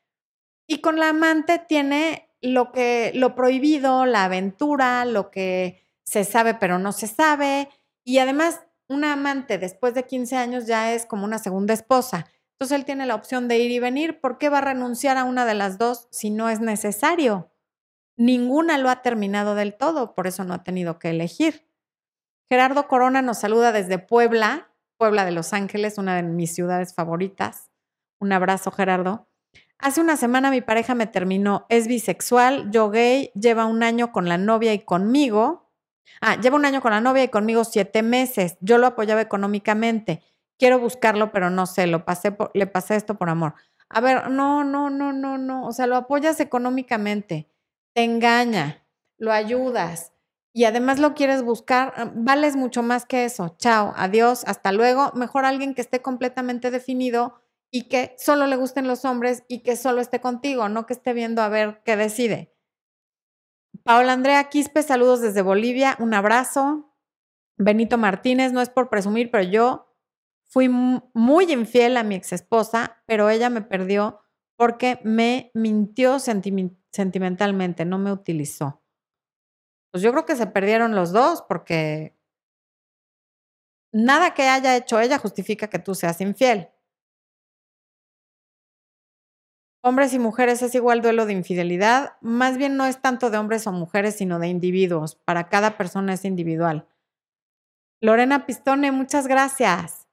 Y con la amante tiene lo que lo prohibido, la aventura, lo que se sabe pero no se sabe y además una amante después de 15 años ya es como una segunda esposa. Entonces él tiene la opción de ir y venir. ¿Por qué va a renunciar a una de las dos si no es necesario? Ninguna lo ha terminado del todo, por eso no ha tenido que elegir. Gerardo Corona nos saluda desde Puebla, Puebla de Los Ángeles, una de mis ciudades favoritas. Un abrazo, Gerardo. Hace una semana mi pareja me terminó, es bisexual, yo gay, lleva un año con la novia y conmigo. Ah, lleva un año con la novia y conmigo siete meses. Yo lo apoyaba económicamente quiero buscarlo, pero no sé, lo pasé le pasé esto por amor. A ver, no, no, no, no, no. O sea, lo apoyas económicamente, te engaña, lo ayudas y además lo quieres buscar, ah, vales mucho más que eso. Chao, adiós, hasta luego. Mejor alguien que esté completamente definido y que solo le gusten los hombres y que solo esté contigo, no que esté viendo a ver qué decide. Paola Andrea Quispe, saludos desde Bolivia, un abrazo. Benito Martínez, no es por presumir, pero yo Fui muy infiel a mi ex esposa, pero ella me perdió porque me mintió sentimentalmente, no me utilizó. Pues yo creo que se perdieron los dos porque nada que haya hecho ella justifica que tú seas infiel. Hombres y mujeres es igual duelo de infidelidad. Más bien no es tanto de hombres o mujeres, sino de individuos. Para cada persona es individual. Lorena Pistone, muchas gracias.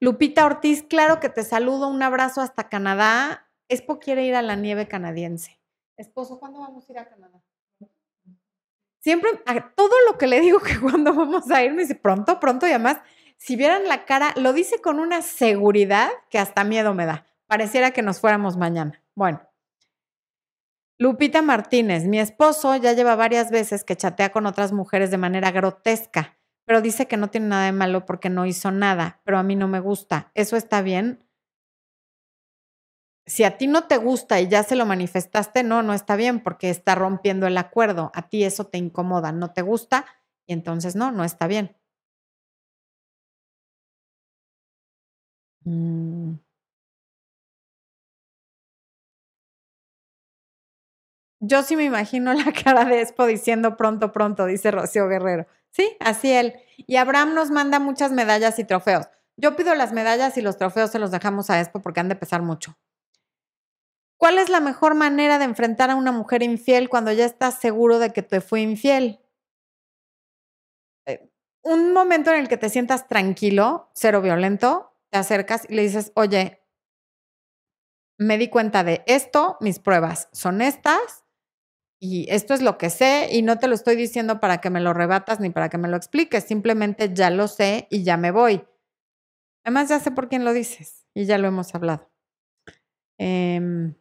Lupita Ortiz, claro que te saludo, un abrazo hasta Canadá. Espo quiere ir a la nieve canadiense. Esposo, ¿cuándo vamos a ir a Canadá? Siempre, todo lo que le digo que cuando vamos a ir, me dice pronto, pronto, y además, si vieran la cara, lo dice con una seguridad que hasta miedo me da. Pareciera que nos fuéramos mañana. Bueno. Lupita Martínez, mi esposo ya lleva varias veces que chatea con otras mujeres de manera grotesca, pero dice que no tiene nada de malo porque no hizo nada, pero a mí no me gusta. ¿Eso está bien? Si a ti no te gusta y ya se lo manifestaste, no, no está bien porque está rompiendo el acuerdo. A ti eso te incomoda, no te gusta y entonces no, no está bien. Mm. Yo sí me imagino la cara de Expo diciendo pronto, pronto, dice Rocío Guerrero. Sí, así él. Y Abraham nos manda muchas medallas y trofeos. Yo pido las medallas y los trofeos se los dejamos a Expo porque han de pesar mucho. ¿Cuál es la mejor manera de enfrentar a una mujer infiel cuando ya estás seguro de que te fue infiel? Eh, un momento en el que te sientas tranquilo, cero violento, te acercas y le dices, oye, me di cuenta de esto, mis pruebas son estas y esto es lo que sé y no te lo estoy diciendo para que me lo rebatas ni para que me lo expliques, simplemente ya lo sé y ya me voy. Además ya sé por quién lo dices y ya lo hemos hablado. Eh,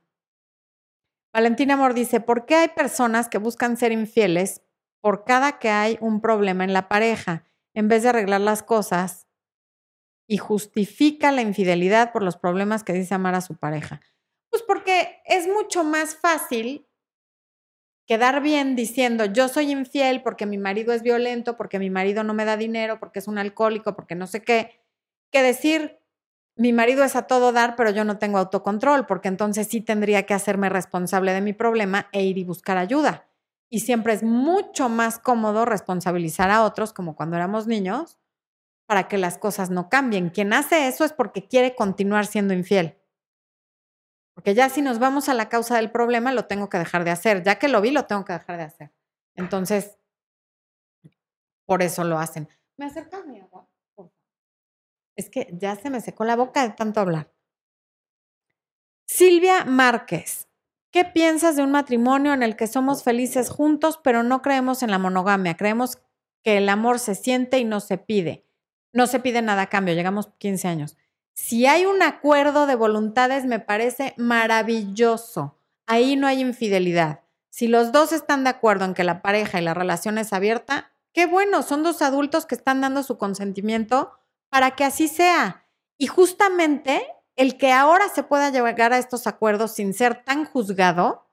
Valentina Amor dice, ¿por qué hay personas que buscan ser infieles por cada que hay un problema en la pareja, en vez de arreglar las cosas y justifica la infidelidad por los problemas que dice amar a su pareja? Pues porque es mucho más fácil quedar bien diciendo yo soy infiel porque mi marido es violento, porque mi marido no me da dinero, porque es un alcohólico, porque no sé qué, que decir mi marido es a todo dar, pero yo no tengo autocontrol, porque entonces sí tendría que hacerme responsable de mi problema e ir y buscar ayuda. Y siempre es mucho más cómodo responsabilizar a otros, como cuando éramos niños, para que las cosas no cambien. Quien hace eso es porque quiere continuar siendo infiel. Porque ya si nos vamos a la causa del problema, lo tengo que dejar de hacer. Ya que lo vi, lo tengo que dejar de hacer. Entonces, por eso lo hacen. ¿Me acercas mi agua? Es que ya se me secó la boca de tanto hablar. Silvia Márquez, ¿qué piensas de un matrimonio en el que somos felices juntos, pero no creemos en la monogamia? Creemos que el amor se siente y no se pide. No se pide nada a cambio, llegamos 15 años. Si hay un acuerdo de voluntades, me parece maravilloso. Ahí no hay infidelidad. Si los dos están de acuerdo en que la pareja y la relación es abierta, qué bueno, son dos adultos que están dando su consentimiento para que así sea. Y justamente el que ahora se pueda llegar a estos acuerdos sin ser tan juzgado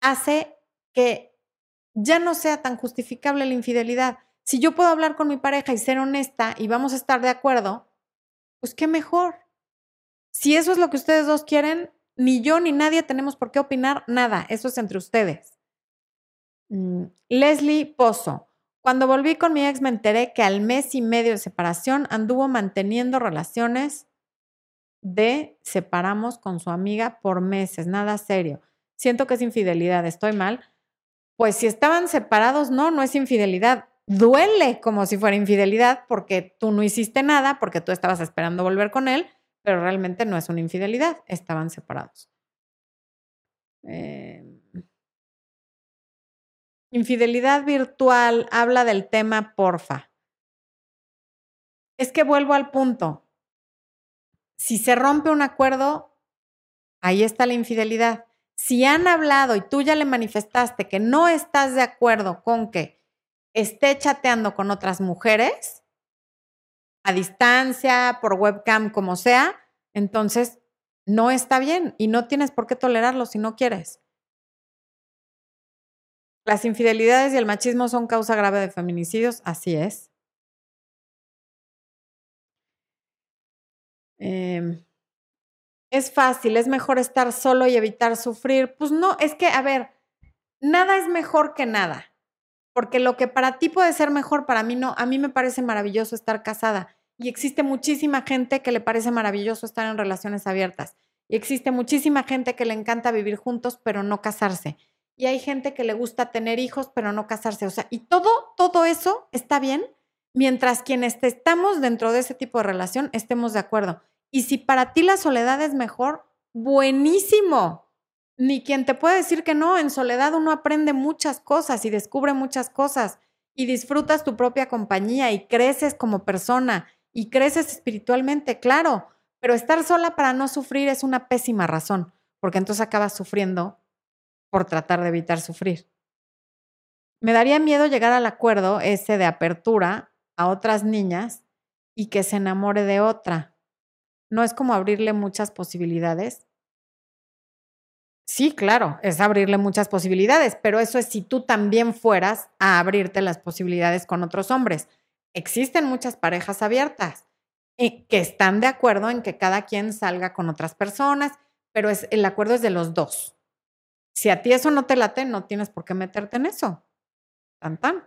hace que ya no sea tan justificable la infidelidad. Si yo puedo hablar con mi pareja y ser honesta y vamos a estar de acuerdo, pues qué mejor. Si eso es lo que ustedes dos quieren, ni yo ni nadie tenemos por qué opinar nada. Eso es entre ustedes. Mm, Leslie Pozo. Cuando volví con mi ex me enteré que al mes y medio de separación anduvo manteniendo relaciones de separamos con su amiga por meses, nada serio. Siento que es infidelidad, estoy mal. Pues si estaban separados, no, no es infidelidad. Duele como si fuera infidelidad porque tú no hiciste nada, porque tú estabas esperando volver con él, pero realmente no es una infidelidad, estaban separados. Eh, Infidelidad virtual, habla del tema, porfa. Es que vuelvo al punto. Si se rompe un acuerdo, ahí está la infidelidad. Si han hablado y tú ya le manifestaste que no estás de acuerdo con que esté chateando con otras mujeres, a distancia, por webcam, como sea, entonces no está bien y no tienes por qué tolerarlo si no quieres. Las infidelidades y el machismo son causa grave de feminicidios, así es. Em, es fácil, es mejor estar solo y evitar sufrir. Pues no, es que, a ver, nada es mejor que nada, porque lo que para ti puede ser mejor, para mí no. A mí me parece maravilloso estar casada y existe muchísima gente que le parece maravilloso estar en relaciones abiertas y existe muchísima gente que le encanta vivir juntos, pero no casarse y hay gente que le gusta tener hijos pero no casarse. O sea, y todo, todo eso está bien mientras quienes estamos dentro de ese tipo de relación estemos de acuerdo. Y si para ti la soledad es mejor, buenísimo. Ni quien te puede decir que no, en soledad uno aprende muchas cosas y descubre muchas cosas y disfrutas tu propia compañía y creces como persona y creces espiritualmente, claro, pero estar sola para no sufrir es una pésima razón, porque entonces acabas sufriendo por tratar de evitar sufrir. Me daría miedo llegar al acuerdo ese de apertura a otras niñas y que se enamore de otra. ¿No es como abrirle muchas posibilidades? Sí, claro, es abrirle muchas posibilidades, pero eso es si tú también fueras a abrirte las posibilidades con otros hombres. Existen muchas parejas abiertas eh, que están de acuerdo en que cada quien salga con otras personas, pero el acuerdo es de los dos. Si a ti eso no te late, no tienes por qué meterte en eso. Tan tan.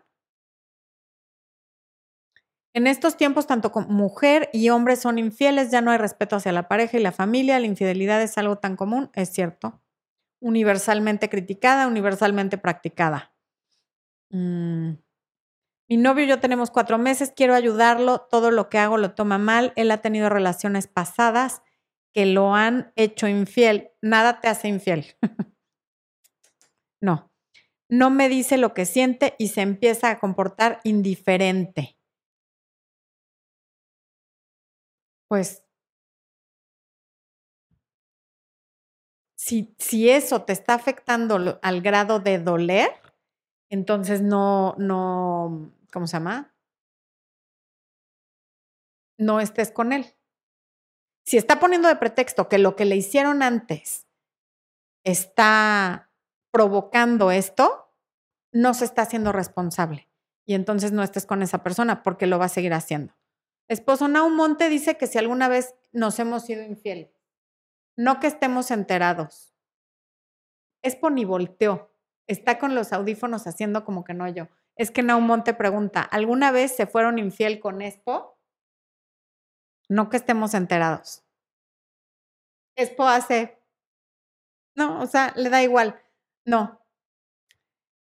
En estos tiempos, tanto mujer y hombre son infieles, ya no hay respeto hacia la pareja y la familia, la infidelidad es algo tan común, es cierto universalmente criticada, universalmente practicada. Mm. Mi novio y yo tenemos cuatro meses, quiero ayudarlo, todo lo que hago lo toma mal, él ha tenido relaciones pasadas que lo han hecho infiel, nada te hace infiel. no, no me dice lo que siente y se empieza a comportar indiferente. Pues si, eso te está afectando al grado de doler, entonces no, no, ¿cómo se llama? No estés con él. Si está poniendo de pretexto que lo que le hicieron antes está provocando esto, no se está haciendo responsable. Y entonces no estés con esa persona porque lo va a seguir haciendo. Esposo Naumonte dice que si alguna vez nos hemos sido infieles, no que estemos enterados. Es ni volteó. Está con los audífonos haciendo como que no yo. Es que Naumont te pregunta, ¿alguna vez se fueron infiel con esto? No que estemos enterados. Expo hace. No, o sea, le da igual. No.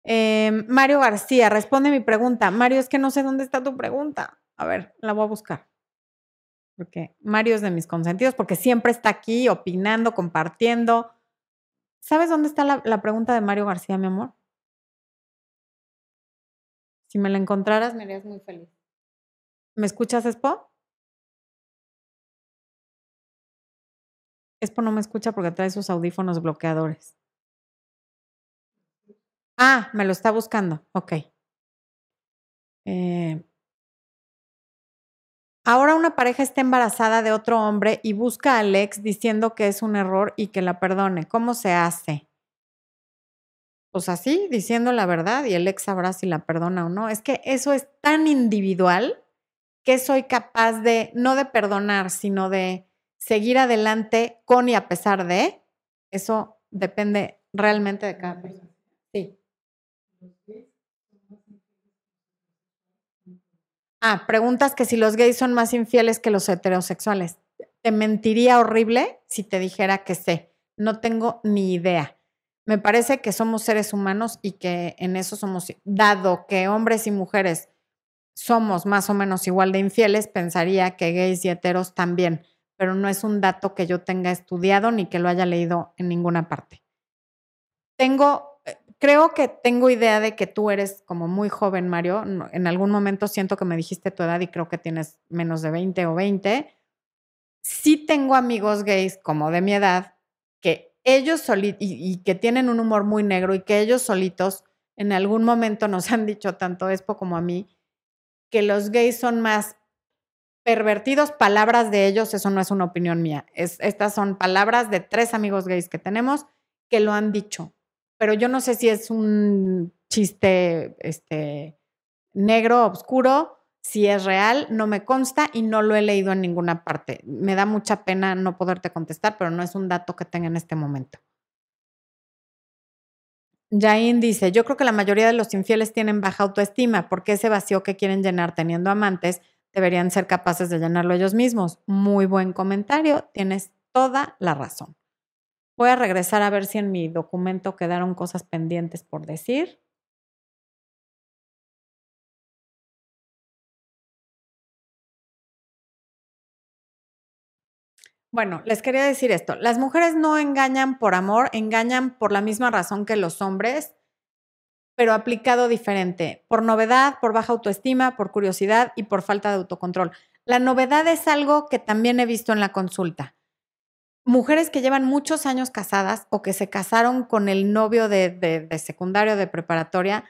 Em, Mario García, responde mi pregunta. Mario, es que no sé dónde está tu pregunta. A ver, la voy a buscar porque Mario es de mis consentidos, porque siempre está aquí opinando, compartiendo. ¿Sabes dónde está la, pregunta de Mario García, mi amor? Si me la encontraras, me harías muy feliz. ¿Me escuchas, Expo? Expo no me escucha porque trae sus audífonos bloqueadores. Ah, me lo está buscando. Ok. Eh, Ahora una pareja está embarazada de otro hombre y busca al ex diciendo que es un error y que la perdone. ¿Cómo se hace? Pues así, diciendo la verdad y el ex sabrá si la perdona o no. Es que eso es tan individual que soy capaz de, no de perdonar, sino de seguir adelante con y a pesar de. Eso depende realmente de cada persona. Sí. Ah, preguntas que si los gays son más infieles que los heterosexuales. Te mentiría horrible si te dijera que sé. No tengo ni idea. Me parece que somos seres humanos y que en eso somos, dado que hombres y mujeres somos más o menos igual de infieles, pensaría que gays y heteros también, pero no es un dato que yo tenga estudiado ni que lo haya leído en ninguna parte. Tengo creo que tengo idea de que tú eres como muy joven, Mario. En algún momento siento que me dijiste tu edad y creo que tienes menos de 20 o 20. Sí tengo amigos gays como de mi edad que ellos solitos y, que tienen un humor muy negro y que ellos solitos en algún momento nos han dicho tanto Expo como a mí que los gays son más pervertidos, palabras de ellos, eso no es una opinión mía. estas son palabras de tres amigos gays que tenemos que lo han dicho pero yo no sé si es un chiste este, negro, oscuro, si es real, no me consta y no lo he leído en ninguna parte. Me da mucha pena no poderte contestar, pero no es un dato que tenga en este momento. Jain dice, yo creo que la mayoría de los infieles tienen baja autoestima porque ese vacío que quieren llenar teniendo amantes deberían ser capaces de llenarlo ellos mismos. Muy buen comentario, tienes toda la razón voy a regresar a ver si en mi documento quedaron cosas pendientes por decir. Bueno, les quería decir esto. Las mujeres no engañan por amor, engañan por la misma razón que los hombres, pero aplicado diferente, por novedad, por baja autoestima, por curiosidad y por falta de autocontrol. La novedad es algo que también he visto en la consulta. Mujeres que llevan muchos años casadas o que se casaron con el novio de, de, secundario, de preparatoria,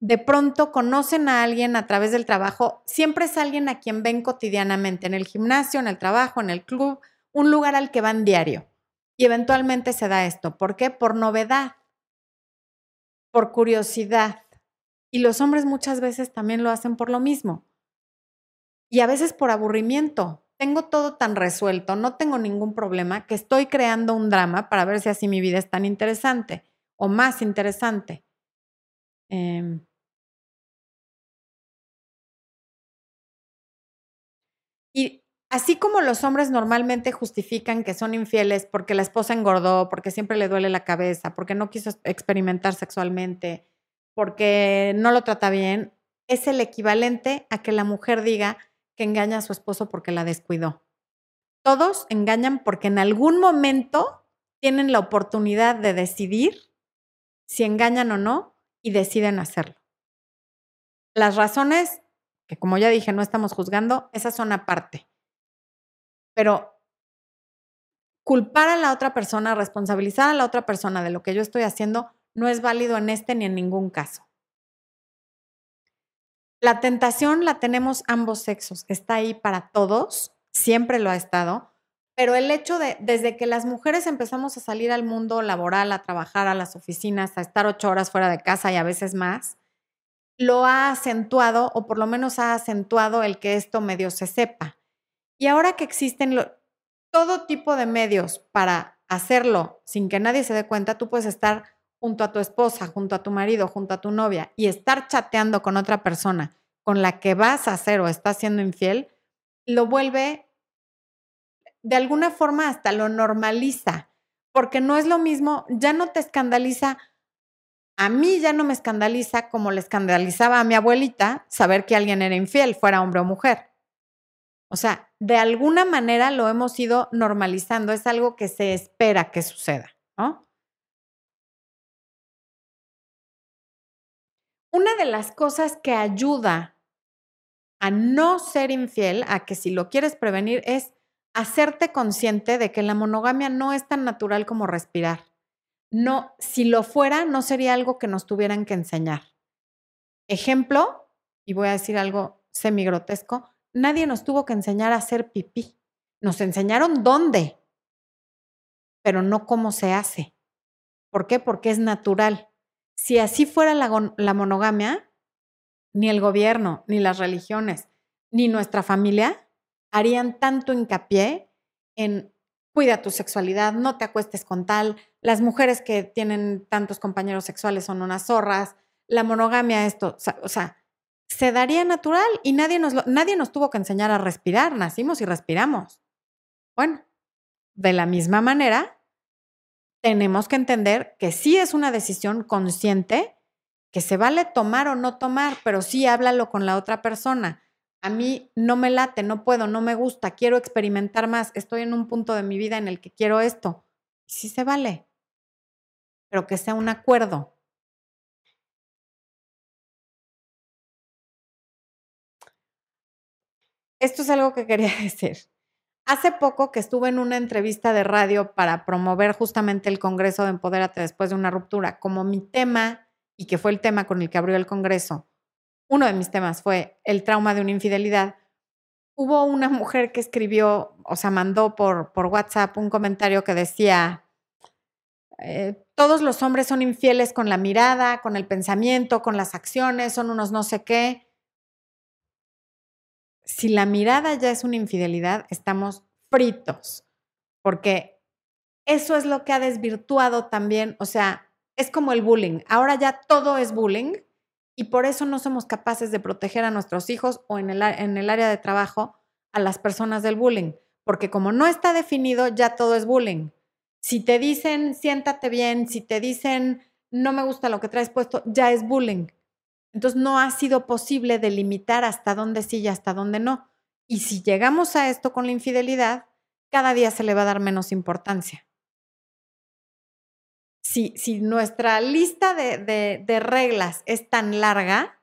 de pronto conocen a alguien a través del trabajo, siempre es alguien a quien ven cotidianamente, en el gimnasio, en el trabajo, en el club, un lugar al que van diario. Y eventualmente se da esto. ¿Por qué? Por novedad, por curiosidad. Y los hombres muchas veces también lo hacen por lo mismo. Y a veces por aburrimiento. Tengo todo tan resuelto, no tengo ningún problema, que estoy creando un drama para ver si así mi vida es tan interesante o más interesante. Eh, y así como los hombres normalmente justifican que son infieles porque la esposa engordó, porque siempre le duele la cabeza, porque no quiso experimentar sexualmente, porque no lo trata bien, es el equivalente a que la mujer diga que engaña a su esposo porque la descuidó. Todos engañan porque en algún momento tienen la oportunidad de decidir si engañan o no y deciden hacerlo. Las razones, que como ya dije, no estamos juzgando, esas son aparte. Pero culpar a la otra persona, responsabilizar a la otra persona de lo que yo estoy haciendo, no es válido en este ni en ningún caso. La tentación la tenemos ambos sexos, está ahí para todos, siempre lo ha estado, pero el hecho de, desde que las mujeres empezamos a salir al mundo laboral, a trabajar a las oficinas, a estar ocho horas fuera de casa y a veces más, lo ha acentuado o por lo menos ha acentuado el que esto medio se sepa. Y ahora que existen todo tipo de medios para hacerlo sin que nadie se dé cuenta, tú puedes estar junto a tu esposa, junto a tu marido, junto a tu novia y estar chateando con otra persona con la que vas a hacer o estás siendo infiel, lo vuelve de alguna forma hasta lo normaliza, porque no es lo mismo, ya no te escandaliza, a mí ya no me escandaliza como le escandalizaba a mi abuelita saber que alguien era infiel, fuera hombre o mujer. O sea, de alguna manera lo hemos ido normalizando, es algo que se espera que suceda, ¿no? Una de las cosas que ayuda a no ser infiel, a que si lo quieres prevenir, es hacerte consciente de que la monogamia no es tan natural como respirar. No, si lo fuera, no sería algo que nos tuvieran que enseñar. Ejemplo, y voy a decir algo semi grotesco, nadie nos tuvo que enseñar a hacer pipí. Nos enseñaron dónde, pero no cómo se hace. ¿Por qué? Porque es natural. Si así fuera la, monogamia, ni el gobierno, ni las religiones, ni nuestra familia harían tanto hincapié en cuida tu sexualidad, no te acuestes con tal, las mujeres que tienen tantos compañeros sexuales son unas zorras, la monogamia, esto, o sea, se daría natural y nadie nos, nadie nos tuvo que enseñar a respirar, nacimos y respiramos. Bueno, de la misma manera, tenemos que entender que sí es una decisión consciente, que se vale tomar o no tomar, pero sí háblalo con la otra persona. A mí no me late, no puedo, no me gusta, quiero experimentar más, estoy en un punto de mi vida en el que quiero esto. Sí se vale, pero que sea un acuerdo, esto es algo que quería decir. Hace poco que estuve en una entrevista de radio para promover justamente el Congreso de Empodérate después de una ruptura, como mi tema, y que fue el tema con el que abrió el Congreso, uno de mis temas fue el trauma de una infidelidad. Hubo una mujer que escribió, o sea, mandó por, por WhatsApp un comentario que decía, eh, todos los hombres son infieles con la mirada, con el pensamiento, con las acciones, son unos no sé qué si la mirada ya es una infidelidad, estamos fritos, porque eso es lo que ha desvirtuado también, o sea, es como el bullying. Ahora ya todo es bullying y por eso no somos capaces de proteger a nuestros hijos o en el, en el área de trabajo a las personas del bullying, porque como no está definido, ya todo es bullying. Si te dicen siéntate bien, si te dicen no me gusta lo que traes puesto, ya es bullying. Entonces no ha sido posible delimitar hasta dónde sí y hasta dónde no. Y si llegamos a esto con la infidelidad, cada día se le va a dar menos importancia. Si, si nuestra lista de, de reglas es tan larga,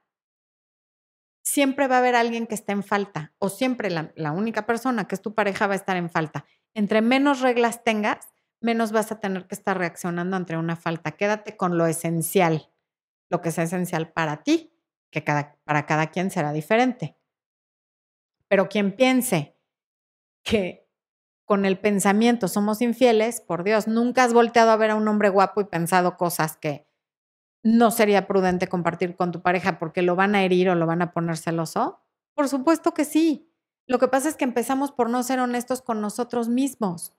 siempre va a haber alguien que esté en falta o siempre la, la, única persona que es tu pareja va a estar en falta. Entre menos reglas tengas, menos vas a tener que estar reaccionando ante una falta. Quédate con lo esencial, lo que sea esencial para ti, que cada, para cada quien será diferente. Pero quien piense que con el pensamiento somos infieles, por Dios, nunca has volteado a ver a un hombre guapo y pensado cosas que no sería prudente compartir con tu pareja porque lo van a herir o lo van a poner celoso. Por supuesto que sí. Lo que pasa es que empezamos por no ser honestos con nosotros mismos.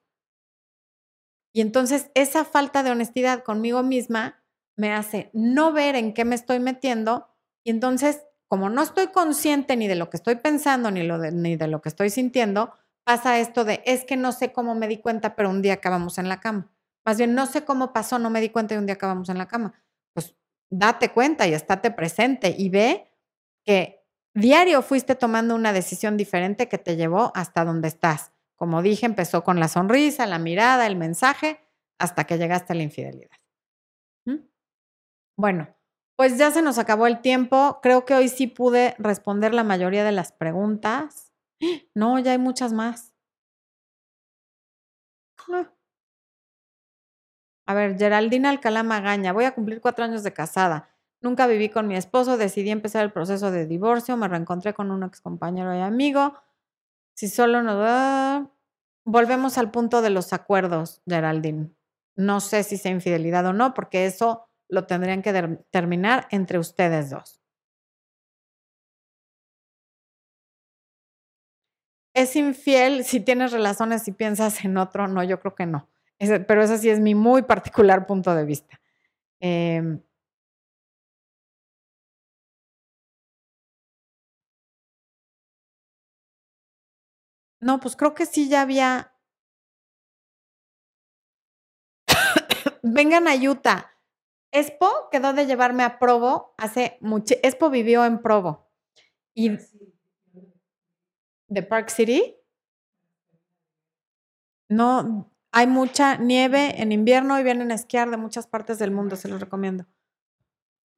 Y entonces esa falta de honestidad conmigo misma me hace no ver en qué me estoy metiendo y entonces como no estoy consciente ni de lo que estoy pensando ni, lo de, ni de lo que estoy sintiendo, pasa esto de es que no sé cómo me di cuenta, pero un día acabamos en la cama. Más bien, no sé cómo pasó, no me di cuenta y un día acabamos en la cama. Pues date cuenta y estate presente y ve que diario fuiste tomando una decisión diferente que te llevó hasta donde estás. Como dije, empezó con la sonrisa, la mirada, el mensaje, hasta que llegaste a la infidelidad. Bueno, pues ya se nos acabó el tiempo. Creo que hoy sí pude responder la mayoría de las preguntas. No, ya hay muchas más. Ah. A ver, Geraldina Alcalá Magaña, voy a cumplir cuatro años de casada. Nunca viví con mi esposo, decidí empezar el proceso de divorcio, me reencontré con un ex compañero y amigo. Si solo nos da... Volvemos al punto de los acuerdos, Geraldine. No sé si sea infidelidad o no, porque eso lo tendrían que terminar entre ustedes dos. ¿Es infiel si tienes relaciones y piensas en otro? No, yo creo que no. pero ese sí es mi muy particular punto de vista. Em, no, pues creo que sí ya había. Vengan a Utah. Expo quedó de llevarme a Provo hace mucho. Expo vivió en Provo. Y de Park City. No, hay mucha nieve en invierno y vienen a esquiar de muchas partes del mundo, se los recomiendo.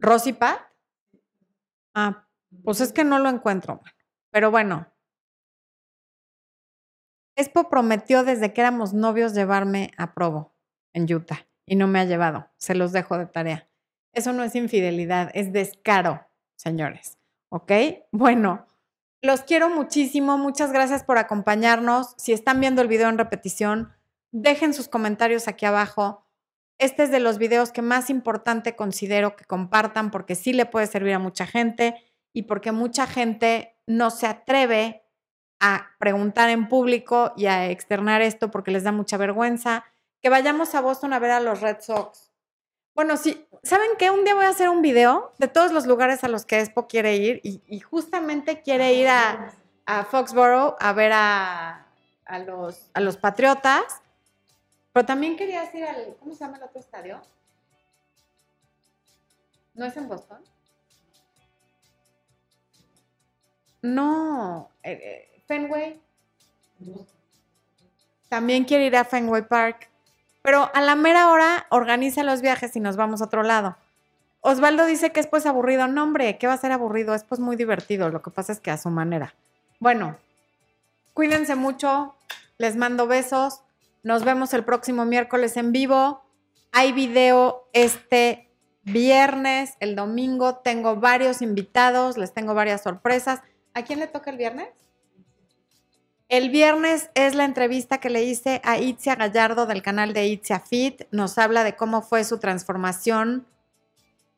¿Rosy Pat? Ah, pues es que no lo encuentro. Pero bueno. Expo prometió desde que éramos novios llevarme a Provo, en Utah, y no me ha llevado. Se los dejo de tarea. Eso no es infidelidad, es descaro, señores. ¿Ok? Bueno, los quiero muchísimo. Muchas gracias por acompañarnos. Si están viendo el video en repetición, dejen sus comentarios aquí abajo. Este es de los videos que más importante considero que compartan porque sí le puede servir a mucha gente y porque mucha gente no se atreve a preguntar en público y a externar esto porque les da mucha vergüenza. Que vayamos a Boston a ver a los Red Sox bueno, sí, ¿saben qué? Un día voy a hacer un video de todos los lugares a los que Expo quiere ir y, justamente quiere ir a, Foxborough a ver a, los, a los Patriotas, pero también quería ir al, ¿cómo se llama el otro estadio? ¿No es en Boston? No, eh, eh, Fenway. También quiere ir a Fenway Park. Pero a la mera hora organiza los viajes y nos vamos a otro lado. Osvaldo dice que es pues aburrido. No, hombre, ¿qué va a ser aburrido? Es pues muy divertido. Lo que pasa es que a su manera. Bueno, cuídense mucho. Les mando besos. Nos vemos el próximo miércoles en vivo. Hay video este viernes, el domingo. Tengo varios invitados. Les tengo varias sorpresas. ¿A quién le toca el viernes? El viernes es la entrevista que le hice a Itzia Gallardo del canal de Itzia Fit. Nos habla de cómo fue su transformación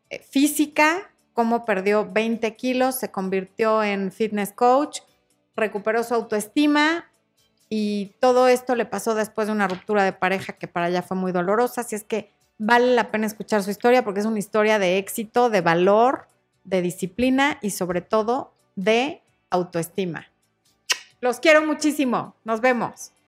eh, física, cómo perdió 20 kilos, se convirtió en fitness coach, recuperó su autoestima y todo esto le pasó después de una ruptura de pareja que para ella fue muy dolorosa. Así es que vale la pena escuchar su historia porque es una historia de éxito, de valor, de disciplina y sobre todo de autoestima. Los quiero muchísimo. Nos vemos.